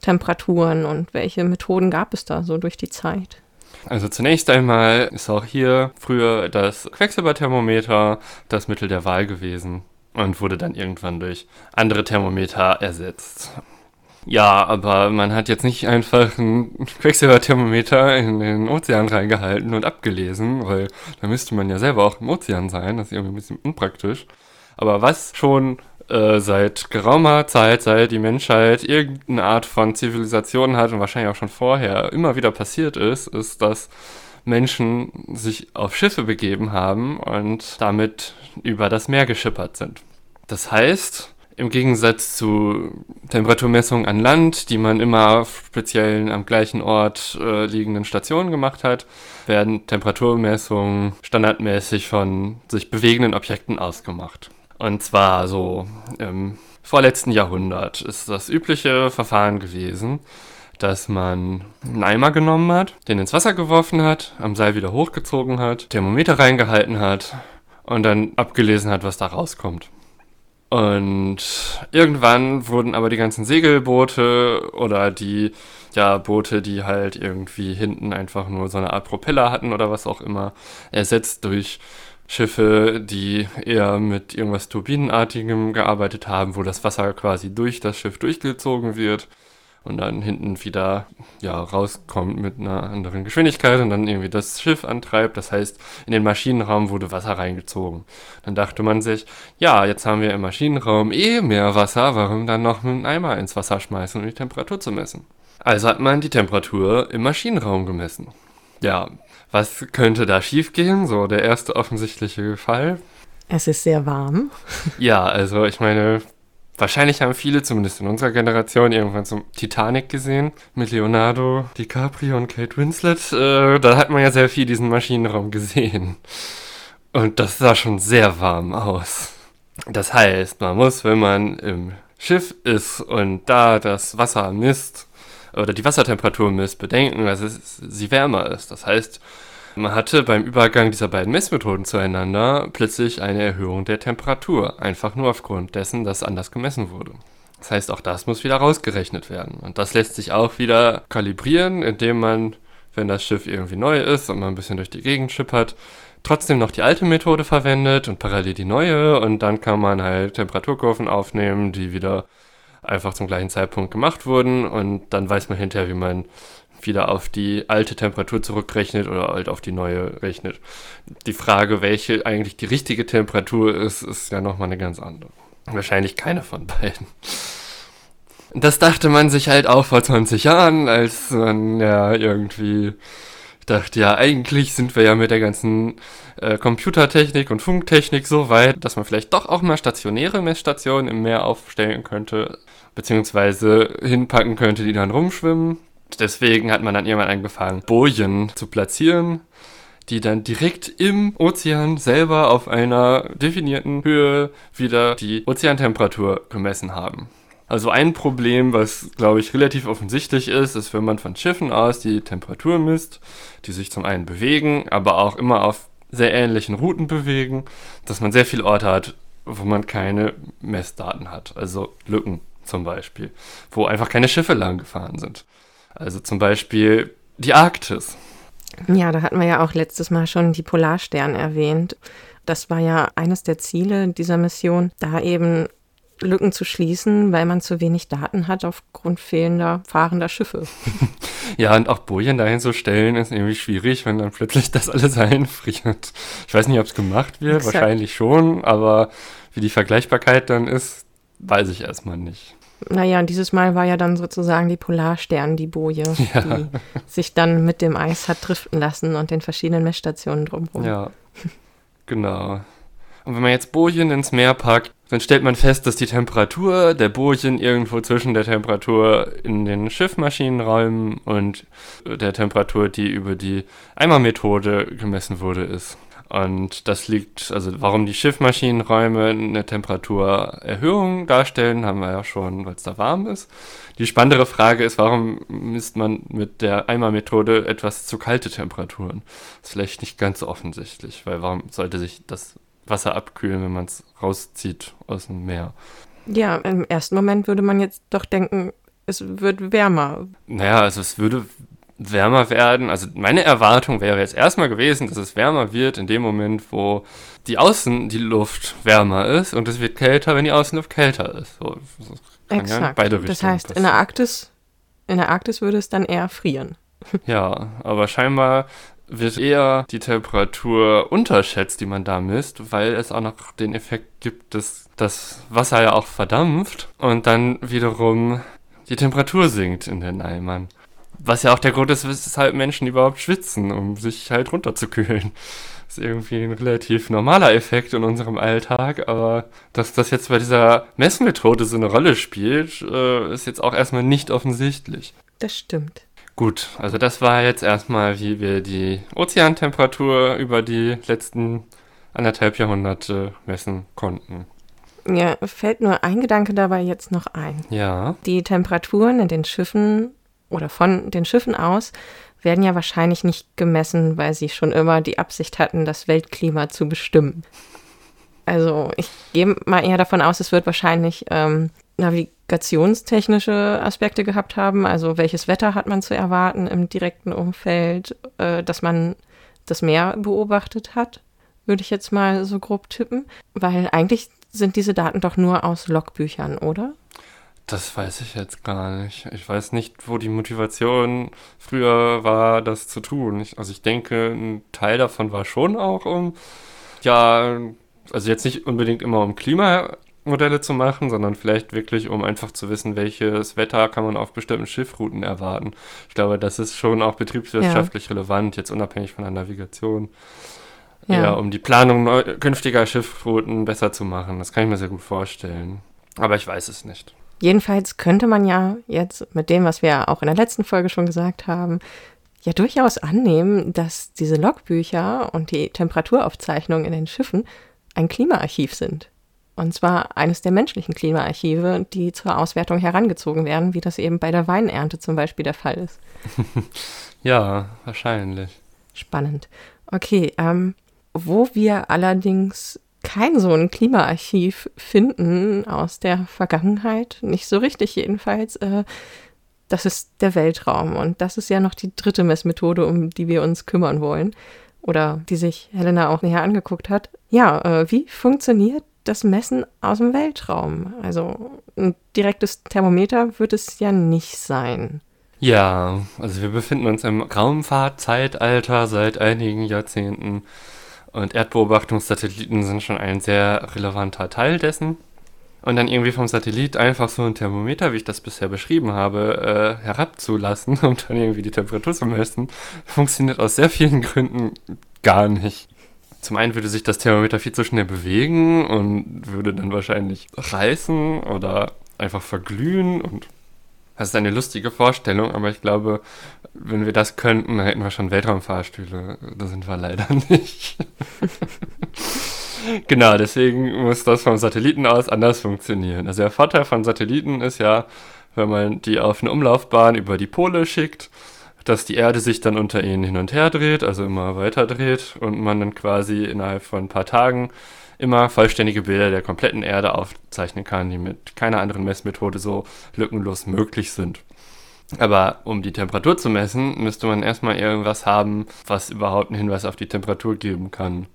Temperaturen und welche Methoden gab es da so durch die Zeit? Also zunächst einmal ist auch hier früher das Quecksilberthermometer das Mittel der Wahl gewesen und wurde dann irgendwann durch andere Thermometer ersetzt. Ja, aber man hat jetzt nicht einfach ein Quecksilberthermometer in den Ozean reingehalten und abgelesen, weil da müsste man ja selber auch im Ozean sein. Das ist irgendwie ein bisschen unpraktisch. Aber was schon äh, seit geraumer Zeit, seit die Menschheit irgendeine Art von Zivilisation hat und wahrscheinlich auch schon vorher immer wieder passiert ist, ist, dass Menschen sich auf Schiffe begeben haben und damit über das Meer geschippert sind. Das heißt, im Gegensatz zu Temperaturmessungen an Land, die man immer auf speziellen am gleichen Ort äh, liegenden Stationen gemacht hat, werden Temperaturmessungen standardmäßig von sich bewegenden Objekten ausgemacht. Und zwar so im vorletzten Jahrhundert ist das übliche Verfahren gewesen, dass man einen Eimer genommen hat, den ins Wasser geworfen hat, am Seil wieder hochgezogen hat, Thermometer reingehalten hat und dann abgelesen hat, was da rauskommt. Und irgendwann wurden aber die ganzen Segelboote oder die ja, Boote, die halt irgendwie hinten einfach nur so eine Art Propeller hatten oder was auch immer, ersetzt durch Schiffe, die eher mit irgendwas Turbinenartigem gearbeitet haben, wo das Wasser quasi durch das Schiff durchgezogen wird und dann hinten wieder ja, rauskommt mit einer anderen Geschwindigkeit und dann irgendwie das Schiff antreibt. Das heißt, in den Maschinenraum wurde Wasser reingezogen. Dann dachte man sich, ja, jetzt haben wir im Maschinenraum eh mehr Wasser, warum dann noch mit einem Eimer ins Wasser schmeißen, um die Temperatur zu messen? Also hat man die Temperatur im Maschinenraum gemessen. Ja, was könnte da schiefgehen? So der erste offensichtliche Fall. Es ist sehr warm. Ja, also ich meine, wahrscheinlich haben viele, zumindest in unserer Generation, irgendwann zum Titanic gesehen mit Leonardo DiCaprio und Kate Winslet. Äh, da hat man ja sehr viel diesen Maschinenraum gesehen. Und das sah schon sehr warm aus. Das heißt, man muss, wenn man im Schiff ist und da das Wasser misst, oder die Wassertemperatur misst, bedenken, dass es, sie wärmer ist. Das heißt, man hatte beim Übergang dieser beiden Messmethoden zueinander plötzlich eine Erhöhung der Temperatur, einfach nur aufgrund dessen, dass anders gemessen wurde. Das heißt, auch das muss wieder rausgerechnet werden. Und das lässt sich auch wieder kalibrieren, indem man, wenn das Schiff irgendwie neu ist und man ein bisschen durch die Gegend schippert, trotzdem noch die alte Methode verwendet und parallel die neue und dann kann man halt Temperaturkurven aufnehmen, die wieder einfach zum gleichen Zeitpunkt gemacht wurden und dann weiß man hinterher, wie man wieder auf die alte Temperatur zurückrechnet oder halt auf die neue rechnet. Die Frage, welche eigentlich die richtige Temperatur ist, ist ja nochmal eine ganz andere. Wahrscheinlich keine von beiden. Das dachte man sich halt auch vor 20 Jahren, als man ja irgendwie dachte, ja, eigentlich sind wir ja mit der ganzen äh, Computertechnik und Funktechnik so weit, dass man vielleicht doch auch mal stationäre Messstationen im Meer aufstellen könnte beziehungsweise hinpacken könnte, die dann rumschwimmen. Deswegen hat man dann irgendwann angefangen, Bojen zu platzieren, die dann direkt im Ozean selber auf einer definierten Höhe wieder die Ozeantemperatur gemessen haben. Also ein Problem, was glaube ich relativ offensichtlich ist, ist, wenn man von Schiffen aus die Temperatur misst, die sich zum einen bewegen, aber auch immer auf sehr ähnlichen Routen bewegen, dass man sehr viele Orte hat, wo man keine Messdaten hat, also Lücken zum Beispiel, wo einfach keine Schiffe lang gefahren sind. Also zum Beispiel die Arktis. Ja, da hatten wir ja auch letztes Mal schon die Polarstern erwähnt. Das war ja eines der Ziele dieser Mission, da eben Lücken zu schließen, weil man zu wenig Daten hat aufgrund fehlender fahrender Schiffe. ja, und auch Bojen dahin zu stellen, ist irgendwie schwierig, wenn dann plötzlich das alles einfriert. Ich weiß nicht, ob es gemacht wird, Exakt. wahrscheinlich schon, aber wie die Vergleichbarkeit dann ist, weiß ich erstmal nicht. Naja, und dieses Mal war ja dann sozusagen die Polarstern, die Boje, ja. die sich dann mit dem Eis hat driften lassen und den verschiedenen Messstationen drumherum. Ja, genau. Und wenn man jetzt Bojen ins Meer packt, dann stellt man fest, dass die Temperatur der Bojen irgendwo zwischen der Temperatur in den Schiffmaschinenräumen und der Temperatur, die über die Eimermethode gemessen wurde, ist. Und das liegt, also warum die Schiffmaschinenräume eine Temperaturerhöhung darstellen, haben wir ja schon, weil es da warm ist. Die spannendere Frage ist, warum misst man mit der Eimermethode etwas zu kalte Temperaturen? Das ist vielleicht nicht ganz so offensichtlich, weil warum sollte sich das Wasser abkühlen, wenn man es rauszieht aus dem Meer? Ja, im ersten Moment würde man jetzt doch denken, es wird wärmer. Naja, also es würde wärmer werden. Also meine Erwartung wäre jetzt erstmal gewesen, dass es wärmer wird in dem Moment, wo die Außen die Luft wärmer ist und es wird kälter, wenn die Außenluft kälter ist. So, Exakt. Ja beide das heißt, passieren. in der Arktis, in der Arktis würde es dann eher frieren. Ja, aber scheinbar wird eher die Temperatur unterschätzt, die man da misst, weil es auch noch den Effekt gibt, dass das Wasser ja auch verdampft und dann wiederum die Temperatur sinkt in den Eimern. Was ja auch der Grund ist, weshalb Menschen überhaupt schwitzen, um sich halt runterzukühlen. Das ist irgendwie ein relativ normaler Effekt in unserem Alltag, aber dass das jetzt bei dieser Messmethode so eine Rolle spielt, äh, ist jetzt auch erstmal nicht offensichtlich. Das stimmt. Gut, also das war jetzt erstmal, wie wir die Ozeantemperatur über die letzten anderthalb Jahrhunderte messen konnten. Ja, fällt nur ein Gedanke dabei jetzt noch ein. Ja. Die Temperaturen in den Schiffen oder von den Schiffen aus werden ja wahrscheinlich nicht gemessen, weil sie schon immer die Absicht hatten, das Weltklima zu bestimmen. Also ich gehe mal eher davon aus, es wird wahrscheinlich ähm, navigationstechnische Aspekte gehabt haben. Also welches Wetter hat man zu erwarten im direkten Umfeld, äh, dass man das Meer beobachtet hat, würde ich jetzt mal so grob tippen. Weil eigentlich sind diese Daten doch nur aus Logbüchern, oder? Das weiß ich jetzt gar nicht. Ich weiß nicht, wo die Motivation früher war, das zu tun. Ich, also ich denke, ein Teil davon war schon auch um, ja, also jetzt nicht unbedingt immer um Klimamodelle zu machen, sondern vielleicht wirklich um einfach zu wissen, welches Wetter kann man auf bestimmten Schiffrouten erwarten. Ich glaube, das ist schon auch betriebswirtschaftlich ja. relevant, jetzt unabhängig von der Navigation. Ja. Eher um die Planung künftiger Schiffrouten besser zu machen. Das kann ich mir sehr gut vorstellen. Aber ich weiß es nicht. Jedenfalls könnte man ja jetzt mit dem, was wir auch in der letzten Folge schon gesagt haben, ja durchaus annehmen, dass diese Logbücher und die Temperaturaufzeichnungen in den Schiffen ein Klimaarchiv sind. Und zwar eines der menschlichen Klimaarchive, die zur Auswertung herangezogen werden, wie das eben bei der Weinernte zum Beispiel der Fall ist. ja, wahrscheinlich. Spannend. Okay, ähm, wo wir allerdings kein so ein Klimaarchiv finden aus der Vergangenheit, nicht so richtig jedenfalls. Äh, das ist der Weltraum und das ist ja noch die dritte Messmethode, um die wir uns kümmern wollen oder die sich Helena auch näher angeguckt hat. Ja, äh, wie funktioniert das Messen aus dem Weltraum? Also ein direktes Thermometer wird es ja nicht sein. Ja, also wir befinden uns im Raumfahrtzeitalter seit einigen Jahrzehnten. Und Erdbeobachtungssatelliten sind schon ein sehr relevanter Teil dessen. Und dann irgendwie vom Satellit einfach so ein Thermometer, wie ich das bisher beschrieben habe, äh, herabzulassen und dann irgendwie die Temperatur zu messen, funktioniert aus sehr vielen Gründen gar nicht. Zum einen würde sich das Thermometer viel zu schnell bewegen und würde dann wahrscheinlich reißen oder einfach verglühen und das ist eine lustige Vorstellung, aber ich glaube, wenn wir das könnten, hätten wir schon Weltraumfahrstühle. Da sind wir leider nicht. genau, deswegen muss das vom Satelliten aus anders funktionieren. Also der Vorteil von Satelliten ist ja, wenn man die auf eine Umlaufbahn über die Pole schickt, dass die Erde sich dann unter ihnen hin und her dreht, also immer weiter dreht und man dann quasi innerhalb von ein paar Tagen immer vollständige Bilder der kompletten Erde aufzeichnen kann, die mit keiner anderen Messmethode so lückenlos möglich sind. Aber um die Temperatur zu messen, müsste man erstmal irgendwas haben, was überhaupt einen Hinweis auf die Temperatur geben kann.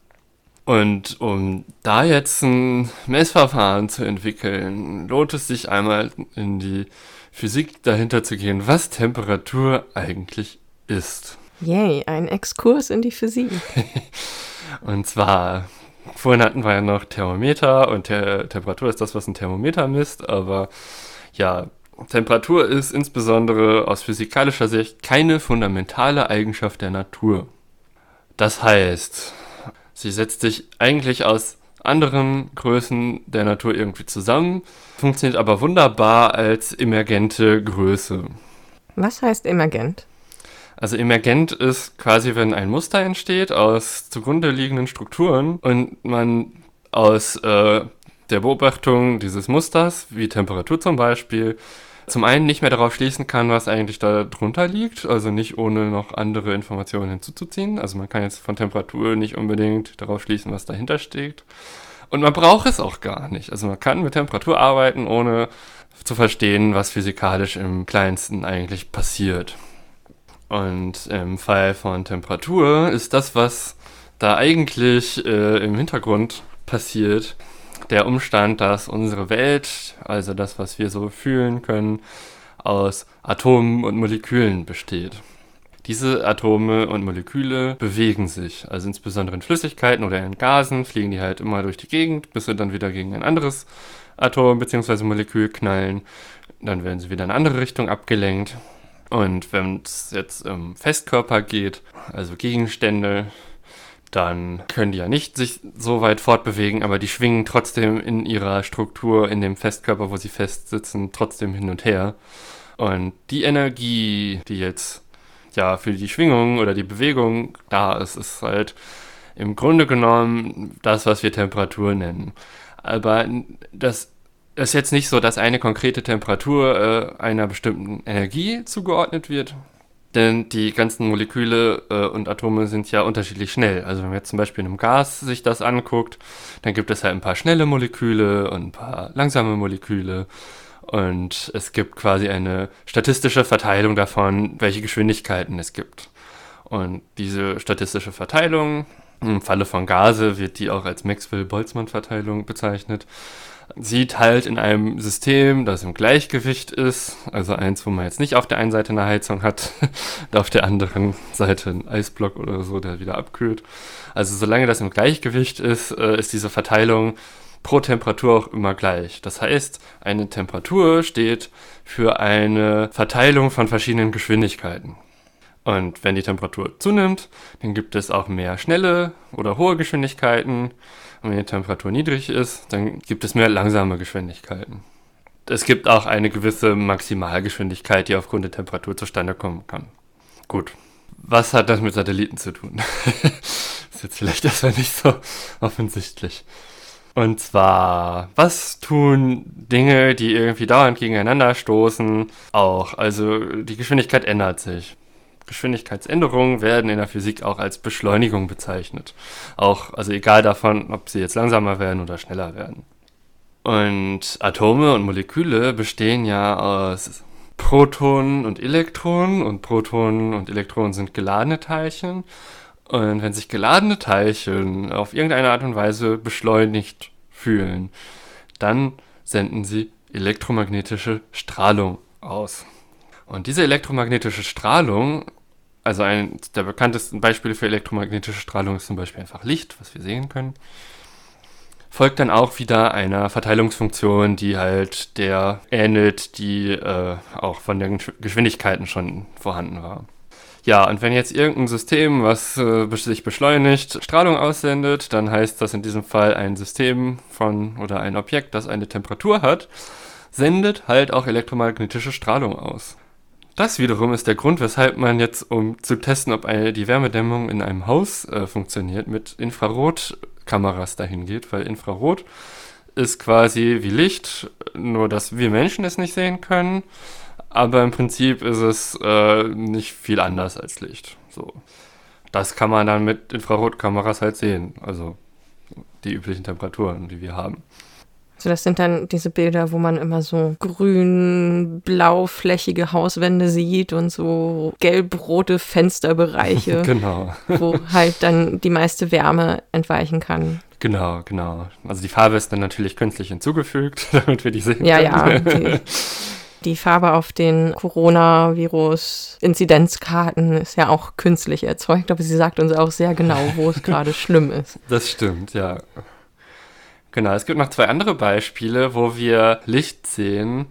Und um da jetzt ein Messverfahren zu entwickeln, lohnt es sich einmal in die Physik dahinter zu gehen, was Temperatur eigentlich ist. Yay, ein Exkurs in die Physik. und zwar, vorhin hatten wir ja noch Thermometer und Te Temperatur ist das, was ein Thermometer misst, aber ja, Temperatur ist insbesondere aus physikalischer Sicht keine fundamentale Eigenschaft der Natur. Das heißt, Sie setzt sich eigentlich aus anderen Größen der Natur irgendwie zusammen, funktioniert aber wunderbar als emergente Größe. Was heißt emergent? Also emergent ist quasi, wenn ein Muster entsteht aus zugrunde liegenden Strukturen und man aus äh, der Beobachtung dieses Musters, wie Temperatur zum Beispiel, zum einen nicht mehr darauf schließen kann, was eigentlich da drunter liegt, also nicht ohne noch andere Informationen hinzuzuziehen. Also man kann jetzt von Temperatur nicht unbedingt darauf schließen, was dahinter steht. Und man braucht es auch gar nicht. Also man kann mit Temperatur arbeiten, ohne zu verstehen, was physikalisch im kleinsten eigentlich passiert. Und im Fall von Temperatur ist das, was da eigentlich äh, im Hintergrund passiert, der Umstand, dass unsere Welt, also das, was wir so fühlen können, aus Atomen und Molekülen besteht. Diese Atome und Moleküle bewegen sich, also insbesondere in Flüssigkeiten oder in Gasen fliegen die halt immer durch die Gegend, bis sie dann wieder gegen ein anderes Atom bzw. Molekül knallen. Dann werden sie wieder in eine andere Richtung abgelenkt. Und wenn es jetzt um Festkörper geht, also Gegenstände, dann können die ja nicht sich so weit fortbewegen, aber die schwingen trotzdem in ihrer Struktur, in dem Festkörper, wo sie festsitzen, trotzdem hin und her. Und die Energie, die jetzt ja für die Schwingung oder die Bewegung da ist, ist halt im Grunde genommen das, was wir Temperatur nennen. Aber das ist jetzt nicht so, dass eine konkrete Temperatur äh, einer bestimmten Energie zugeordnet wird, denn die ganzen Moleküle äh, und Atome sind ja unterschiedlich schnell. Also wenn man jetzt zum Beispiel in einem Gas sich das anguckt, dann gibt es ja ein paar schnelle Moleküle und ein paar langsame Moleküle. Und es gibt quasi eine statistische Verteilung davon, welche Geschwindigkeiten es gibt. Und diese statistische Verteilung, im Falle von Gase wird die auch als Maxwell-Boltzmann-Verteilung bezeichnet sieht halt in einem System, das im Gleichgewicht ist, also eins, wo man jetzt nicht auf der einen Seite eine Heizung hat, und auf der anderen Seite einen Eisblock oder so, der wieder abkühlt. Also solange das im Gleichgewicht ist, äh, ist diese Verteilung pro Temperatur auch immer gleich. Das heißt, eine Temperatur steht für eine Verteilung von verschiedenen Geschwindigkeiten. Und wenn die Temperatur zunimmt, dann gibt es auch mehr schnelle oder hohe Geschwindigkeiten und wenn die Temperatur niedrig ist, dann gibt es mehr langsame Geschwindigkeiten. Es gibt auch eine gewisse Maximalgeschwindigkeit, die aufgrund der Temperatur zustande kommen kann. Gut. Was hat das mit Satelliten zu tun? ist jetzt vielleicht erstmal nicht so offensichtlich. Und zwar, was tun Dinge, die irgendwie dauernd gegeneinander stoßen, auch? Also die Geschwindigkeit ändert sich. Geschwindigkeitsänderungen werden in der Physik auch als Beschleunigung bezeichnet. Auch, also egal davon, ob sie jetzt langsamer werden oder schneller werden. Und Atome und Moleküle bestehen ja aus Protonen und Elektronen und Protonen und Elektronen sind geladene Teilchen. Und wenn sich geladene Teilchen auf irgendeine Art und Weise beschleunigt fühlen, dann senden sie elektromagnetische Strahlung aus. Und diese elektromagnetische Strahlung, also ein der bekanntesten Beispiele für elektromagnetische Strahlung ist zum Beispiel einfach Licht, was wir sehen können, folgt dann auch wieder einer Verteilungsfunktion, die halt der ähnelt, die äh, auch von den Geschwindigkeiten schon vorhanden war. Ja, und wenn jetzt irgendein System, was äh, sich beschleunigt, Strahlung aussendet, dann heißt das in diesem Fall ein System von oder ein Objekt, das eine Temperatur hat, sendet halt auch elektromagnetische Strahlung aus. Das wiederum ist der Grund, weshalb man jetzt, um zu testen, ob eine, die Wärmedämmung in einem Haus äh, funktioniert, mit Infrarotkameras dahin geht, weil Infrarot ist quasi wie Licht, nur dass wir Menschen es nicht sehen können. Aber im Prinzip ist es äh, nicht viel anders als Licht. So. Das kann man dann mit Infrarotkameras halt sehen. Also die üblichen Temperaturen, die wir haben. Also das sind dann diese Bilder, wo man immer so grün-blau-flächige Hauswände sieht und so gelb-rote Fensterbereiche, genau. wo halt dann die meiste Wärme entweichen kann. Genau, genau. Also die Farbe ist dann natürlich künstlich hinzugefügt, damit wir die sehen Ja, können. ja. Die, die Farbe auf den Coronavirus-Inzidenzkarten ist ja auch künstlich erzeugt, aber sie sagt uns auch sehr genau, wo es gerade schlimm ist. Das stimmt, ja. Genau, es gibt noch zwei andere Beispiele, wo wir Licht sehen,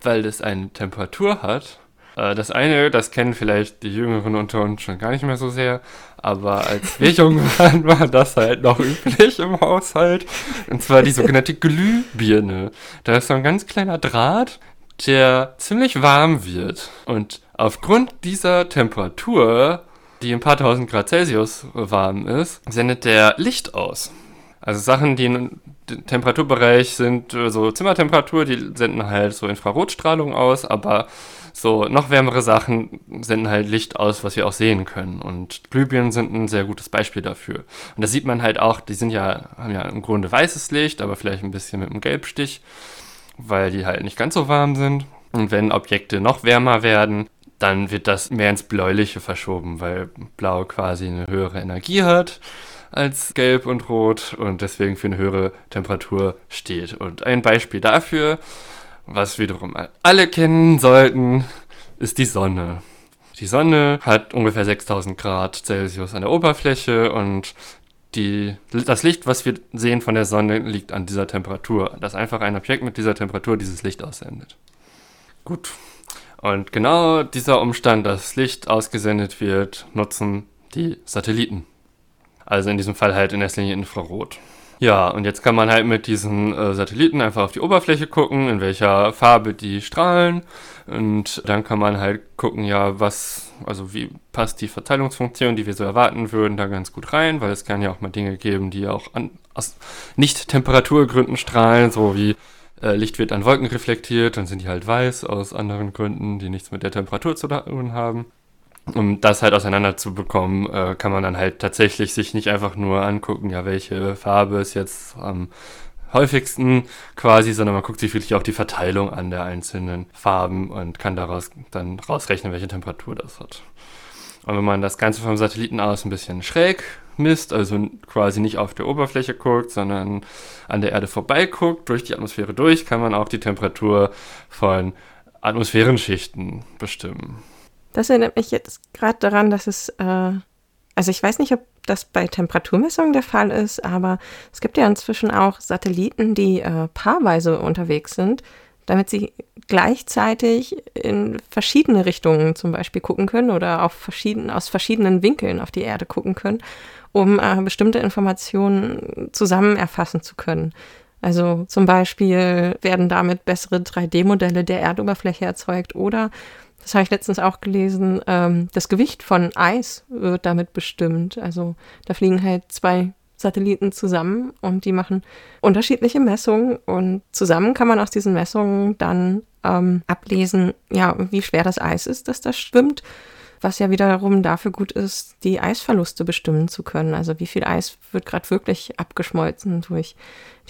weil es eine Temperatur hat. Äh, Das eine, das kennen vielleicht die Jüngeren unter uns schon gar nicht mehr so sehr, aber als wir jung waren, war das halt noch üblich im Haushalt. Und zwar die sogenannte Glühbirne. Da ist so ein ganz kleiner Draht, der ziemlich warm wird. Und aufgrund dieser Temperatur, die ein paar tausend Grad Celsius warm ist, sendet der Licht aus. Also Sachen, die im Temperaturbereich sind, äh, so Zimmertemperatur, die senden halt so Infrarotstrahlung aus, aber so noch wärmere Sachen senden halt Licht aus, was wir auch sehen können. Und Glühbirnen sind ein sehr gutes Beispiel dafür. Und da sieht man halt auch, die sind ja, haben ja im Grunde weißes Licht, aber vielleicht ein bisschen mit einem Gelbstich, weil die halt nicht ganz so warm sind. Und wenn Objekte noch wärmer werden, dann wird das mehr ins Bläuliche verschoben, weil Blau quasi eine höhere Energie hat als Gelb und Rot und deswegen für eine höhere Temperatur steht. Und ein Beispiel dafür, was wiederum alle kennen sollten, ist die Sonne. Die Sonne hat ungefähr 6000 Grad Celsius an der Oberfläche und die, das Licht, was wir sehen von der Sonne, liegt an dieser Temperatur. Dass einfach ein Objekt mit dieser Temperatur dieses Licht aussendet. Gut. Und genau dieser Umstand, dass Licht ausgesendet wird, nutzen die Satelliten. Also in diesem Fall halt in erster Linie Infrarot. Ja, und jetzt kann man halt mit diesen äh, Satelliten einfach auf die Oberfläche gucken, in welcher Farbe die strahlen. Und dann kann man halt gucken, ja, was, also wie passt die Verteilungsfunktion, die wir so erwarten würden, da ganz gut rein, weil es kann ja auch mal Dinge geben, die auch an, aus nicht Temperaturgründen strahlen, so wie äh, Licht wird an Wolken reflektiert, dann sind die halt weiß aus anderen Gründen, die nichts mit der Temperatur zu tun haben um das halt auseinander zu bekommen, äh, kann man dann halt tatsächlich sich nicht einfach nur angucken, ja, welche Farbe ist jetzt am häufigsten quasi, sondern man guckt sich wirklich auch die Verteilung an der einzelnen Farben und kann daraus dann rausrechnen, welche Temperatur das hat. Und wenn man das Ganze vom Satelliten aus ein bisschen schräg misst, also quasi nicht auf der Oberfläche guckt, sondern an der Erde vorbei guckt, durch die Atmosphäre durch, kann man auch die Temperatur von Atmosphärenschichten bestimmen. Das erinnert mich jetzt gerade daran, dass es, äh, also ich weiß nicht, ob das bei Temperaturmessungen der Fall ist, aber es gibt ja inzwischen auch Satelliten, die äh, paarweise unterwegs sind, damit sie gleichzeitig in verschiedene Richtungen zum Beispiel gucken können oder auf verschieden, aus verschiedenen Winkeln auf die Erde gucken können, um äh, bestimmte Informationen zusammen erfassen zu können. Also zum Beispiel werden damit bessere 3D-Modelle der Erdoberfläche erzeugt oder das habe ich letztens auch gelesen, ähm, das Gewicht von Eis wird damit bestimmt. Also da fliegen halt zwei Satelliten zusammen und die machen unterschiedliche Messungen und zusammen kann man aus diesen Messungen dann ähm, ablesen, ja, wie schwer das Eis ist, das da schwimmt, was ja wiederum dafür gut ist, die Eisverluste bestimmen zu können. Also wie viel Eis wird gerade wirklich abgeschmolzen durch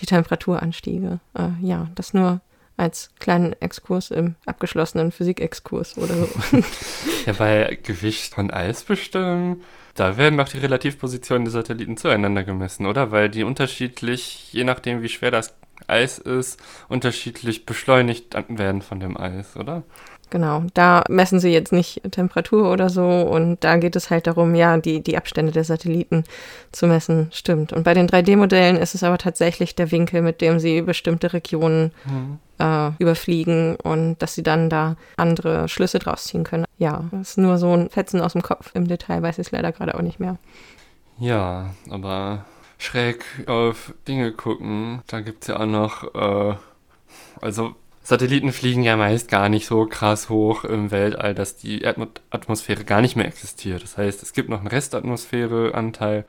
die Temperaturanstiege. Äh, ja, das nur als kleinen Exkurs im abgeschlossenen Physikexkurs oder so. ja, bei Gewicht von Eis bestimmen, da werden doch die Relativpositionen der Satelliten zueinander gemessen, oder? Weil die unterschiedlich, je nachdem wie schwer das Eis ist, unterschiedlich beschleunigt werden von dem Eis, oder? Genau, da messen sie jetzt nicht Temperatur oder so und da geht es halt darum, ja, die, die Abstände der Satelliten zu messen, stimmt. Und bei den 3D-Modellen ist es aber tatsächlich der Winkel, mit dem sie bestimmte Regionen mhm. äh, überfliegen und dass sie dann da andere Schlüsse draus ziehen können. Ja, das ist nur so ein Fetzen aus dem Kopf. Im Detail weiß ich es leider gerade auch nicht mehr. Ja, aber schräg auf Dinge gucken, da gibt es ja auch noch, äh, also Satelliten fliegen ja meist gar nicht so krass hoch im Weltall, dass die Atmosphäre gar nicht mehr existiert. Das heißt, es gibt noch einen Restatmosphäre-Anteil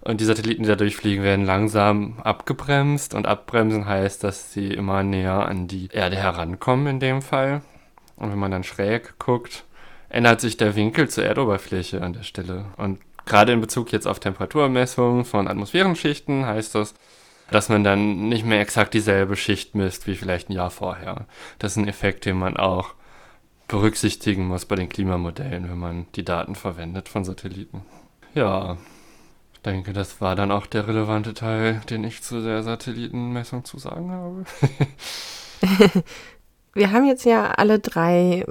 und die Satelliten, die da durchfliegen, werden langsam abgebremst und abbremsen heißt, dass sie immer näher an die Erde herankommen in dem Fall. Und wenn man dann schräg guckt, ändert sich der Winkel zur Erdoberfläche an der Stelle. Und gerade in Bezug jetzt auf Temperaturmessungen von Atmosphärenschichten heißt das, dass man dann nicht mehr exakt dieselbe Schicht misst wie vielleicht ein Jahr vorher. Das ist ein Effekt, den man auch berücksichtigen muss bei den Klimamodellen, wenn man die Daten verwendet von Satelliten. Ja, ich denke, das war dann auch der relevante Teil, den ich zu der Satellitenmessung zu sagen habe. Wir haben jetzt ja alle drei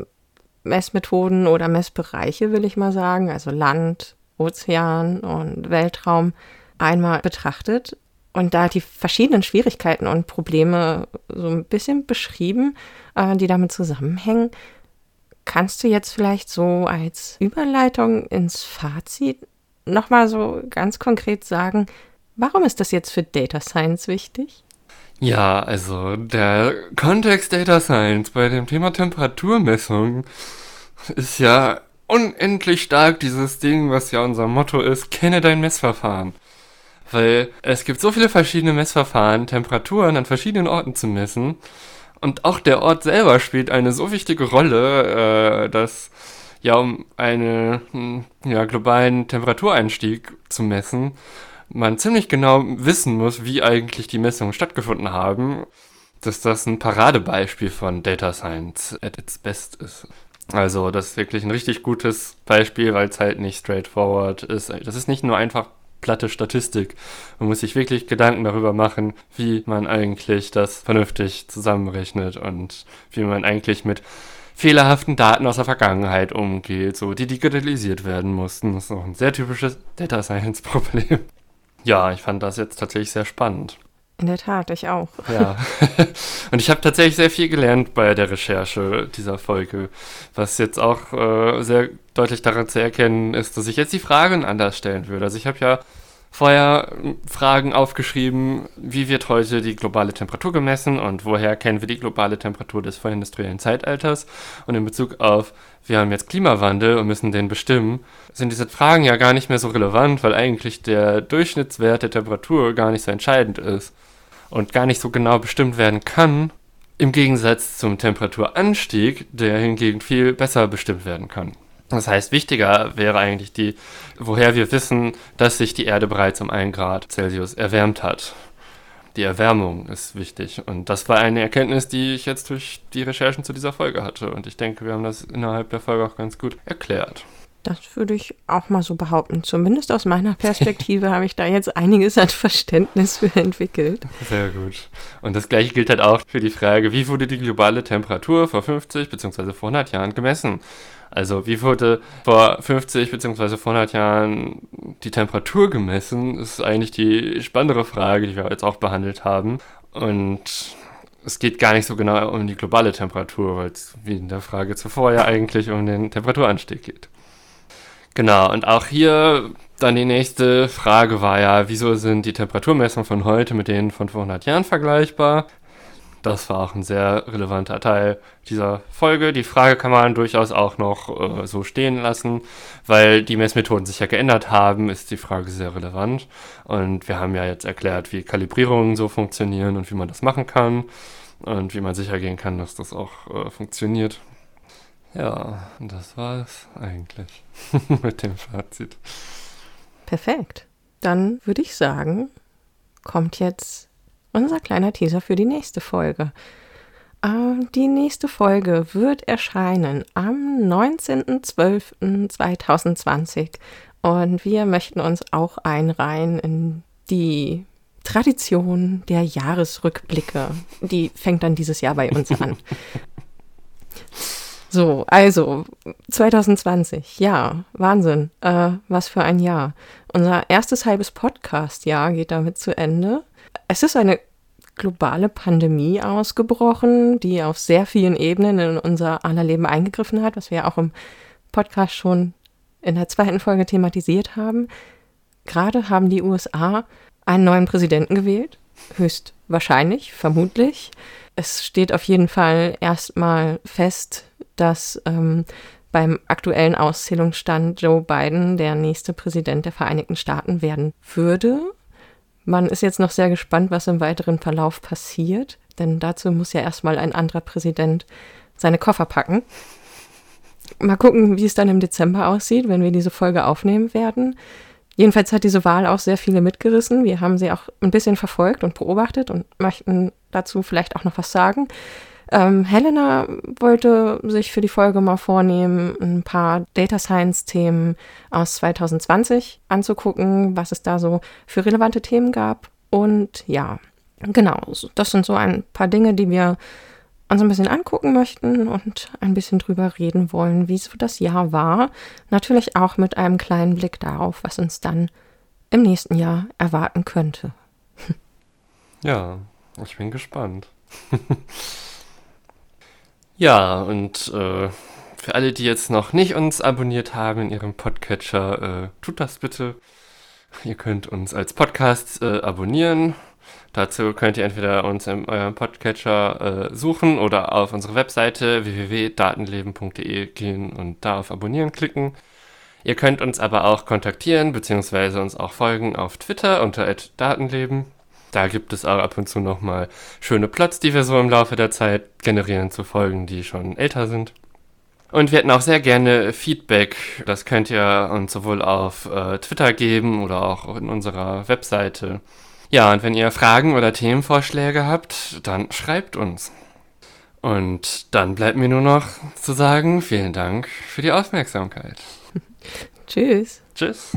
Messmethoden oder Messbereiche, will ich mal sagen, also Land, Ozean und Weltraum einmal betrachtet und da die verschiedenen Schwierigkeiten und Probleme so ein bisschen beschrieben, äh, die damit zusammenhängen. Kannst du jetzt vielleicht so als Überleitung ins Fazit nochmal so ganz konkret sagen, warum ist das jetzt für Data Science wichtig? Ja, also der Kontext Data Science bei dem Thema Temperaturmessung ist ja unendlich stark dieses Ding, was ja unser Motto ist, kenne dein Messverfahren. Weil es gibt so viele verschiedene Messverfahren, Temperaturen an verschiedenen Orten zu messen. Und auch der Ort selber spielt eine so wichtige Rolle, äh, dass ja, um einen hm, ja, globalen Temperatureinstieg zu messen, man ziemlich genau wissen muss, wie eigentlich die Messungen stattgefunden haben, dass das ein Paradebeispiel von Data Science at its best ist. Also das ist wirklich ein richtig gutes Beispiel, weil es halt nicht straightforward ist. Das ist nicht nur einfach platte Statistik. Man muss sich wirklich Gedanken darüber machen, wie man eigentlich das vernünftig zusammenrechnet und wie man eigentlich mit fehlerhaften Daten aus der Vergangenheit umgeht, so die digitalisiert werden mussten. Das ist auch ein sehr typisches Data Science Problem. Ja, ich fand das jetzt tatsächlich sehr spannend. In der Tat, ich auch. Ja. Und ich habe tatsächlich sehr viel gelernt bei der Recherche dieser Folge. Was jetzt auch äh, sehr deutlich daran zu erkennen ist, dass ich jetzt die Fragen anders stellen würde. Also ich habe ja vorher Fragen aufgeschrieben, wie wird heute die globale Temperatur gemessen und woher kennen wir die globale Temperatur des vorindustriellen Zeitalters? Und in Bezug auf, wir haben jetzt Klimawandel und müssen den bestimmen, sind diese Fragen ja gar nicht mehr so relevant, weil eigentlich der Durchschnittswert der Temperatur gar nicht so entscheidend ist und gar nicht so genau bestimmt werden kann, im Gegensatz zum Temperaturanstieg, der hingegen viel besser bestimmt werden kann. Das heißt, wichtiger wäre eigentlich die, woher wir wissen, dass sich die Erde bereits um 1 Grad Celsius erwärmt hat. Die Erwärmung ist wichtig. Und das war eine Erkenntnis, die ich jetzt durch die Recherchen zu dieser Folge hatte. Und ich denke, wir haben das innerhalb der Folge auch ganz gut erklärt. Das würde ich auch mal so behaupten. Zumindest aus meiner Perspektive habe ich da jetzt einiges an Verständnis für entwickelt. Sehr gut. Und das gleiche gilt halt auch für die Frage, wie wurde die globale Temperatur vor 50 bzw. vor 100 Jahren gemessen? Also wie wurde vor 50 bzw. vor 100 Jahren die Temperatur gemessen? ist eigentlich die spannendere Frage, die wir jetzt auch behandelt haben. Und es geht gar nicht so genau um die globale Temperatur, weil es wie in der Frage zuvor ja eigentlich um den Temperaturanstieg geht. Genau, und auch hier dann die nächste Frage war ja, wieso sind die Temperaturmessungen von heute mit denen von vor 100 Jahren vergleichbar? Das war auch ein sehr relevanter Teil dieser Folge. Die Frage kann man durchaus auch noch äh, so stehen lassen, weil die Messmethoden sich ja geändert haben, ist die Frage sehr relevant. Und wir haben ja jetzt erklärt, wie Kalibrierungen so funktionieren und wie man das machen kann und wie man sicher gehen kann, dass das auch äh, funktioniert. Ja, das war es eigentlich mit dem Fazit. Perfekt. Dann würde ich sagen, kommt jetzt unser kleiner Teaser für die nächste Folge. Äh, die nächste Folge wird erscheinen am 19.12.2020 und wir möchten uns auch einreihen in die Tradition der Jahresrückblicke. Die fängt dann dieses Jahr bei uns an. So, also 2020, ja, Wahnsinn, äh, was für ein Jahr. Unser erstes halbes Podcast-Jahr geht damit zu Ende. Es ist eine globale Pandemie ausgebrochen, die auf sehr vielen Ebenen in unser aller Leben eingegriffen hat, was wir auch im Podcast schon in der zweiten Folge thematisiert haben. Gerade haben die USA einen neuen Präsidenten gewählt, höchstwahrscheinlich, vermutlich. Es steht auf jeden Fall erstmal fest, dass ähm, beim aktuellen Auszählungsstand Joe Biden der nächste Präsident der Vereinigten Staaten werden würde. Man ist jetzt noch sehr gespannt, was im weiteren Verlauf passiert, denn dazu muss ja erstmal ein anderer Präsident seine Koffer packen. Mal gucken, wie es dann im Dezember aussieht, wenn wir diese Folge aufnehmen werden. Jedenfalls hat diese Wahl auch sehr viele mitgerissen. Wir haben sie auch ein bisschen verfolgt und beobachtet und möchten dazu vielleicht auch noch was sagen. Ähm, Helena wollte sich für die Folge mal vornehmen, ein paar Data Science-Themen aus 2020 anzugucken, was es da so für relevante Themen gab. Und ja, genau, das sind so ein paar Dinge, die wir uns ein bisschen angucken möchten und ein bisschen drüber reden wollen, wie so das Jahr war. Natürlich auch mit einem kleinen Blick darauf, was uns dann im nächsten Jahr erwarten könnte. Ja, ich bin gespannt. ja, und äh, für alle, die jetzt noch nicht uns abonniert haben in ihrem Podcatcher, äh, tut das bitte. Ihr könnt uns als Podcast äh, abonnieren Dazu könnt ihr entweder uns in eurem Podcatcher äh, suchen oder auf unsere Webseite www.datenleben.de gehen und da auf Abonnieren klicken. Ihr könnt uns aber auch kontaktieren bzw. uns auch folgen auf Twitter unter @datenleben. Da gibt es auch ab und zu nochmal schöne Plots, die wir so im Laufe der Zeit generieren zu Folgen, die schon älter sind. Und wir hätten auch sehr gerne Feedback. Das könnt ihr uns sowohl auf äh, Twitter geben oder auch in unserer Webseite. Ja, und wenn ihr Fragen oder Themenvorschläge habt, dann schreibt uns. Und dann bleibt mir nur noch zu sagen, vielen Dank für die Aufmerksamkeit. Tschüss. Tschüss.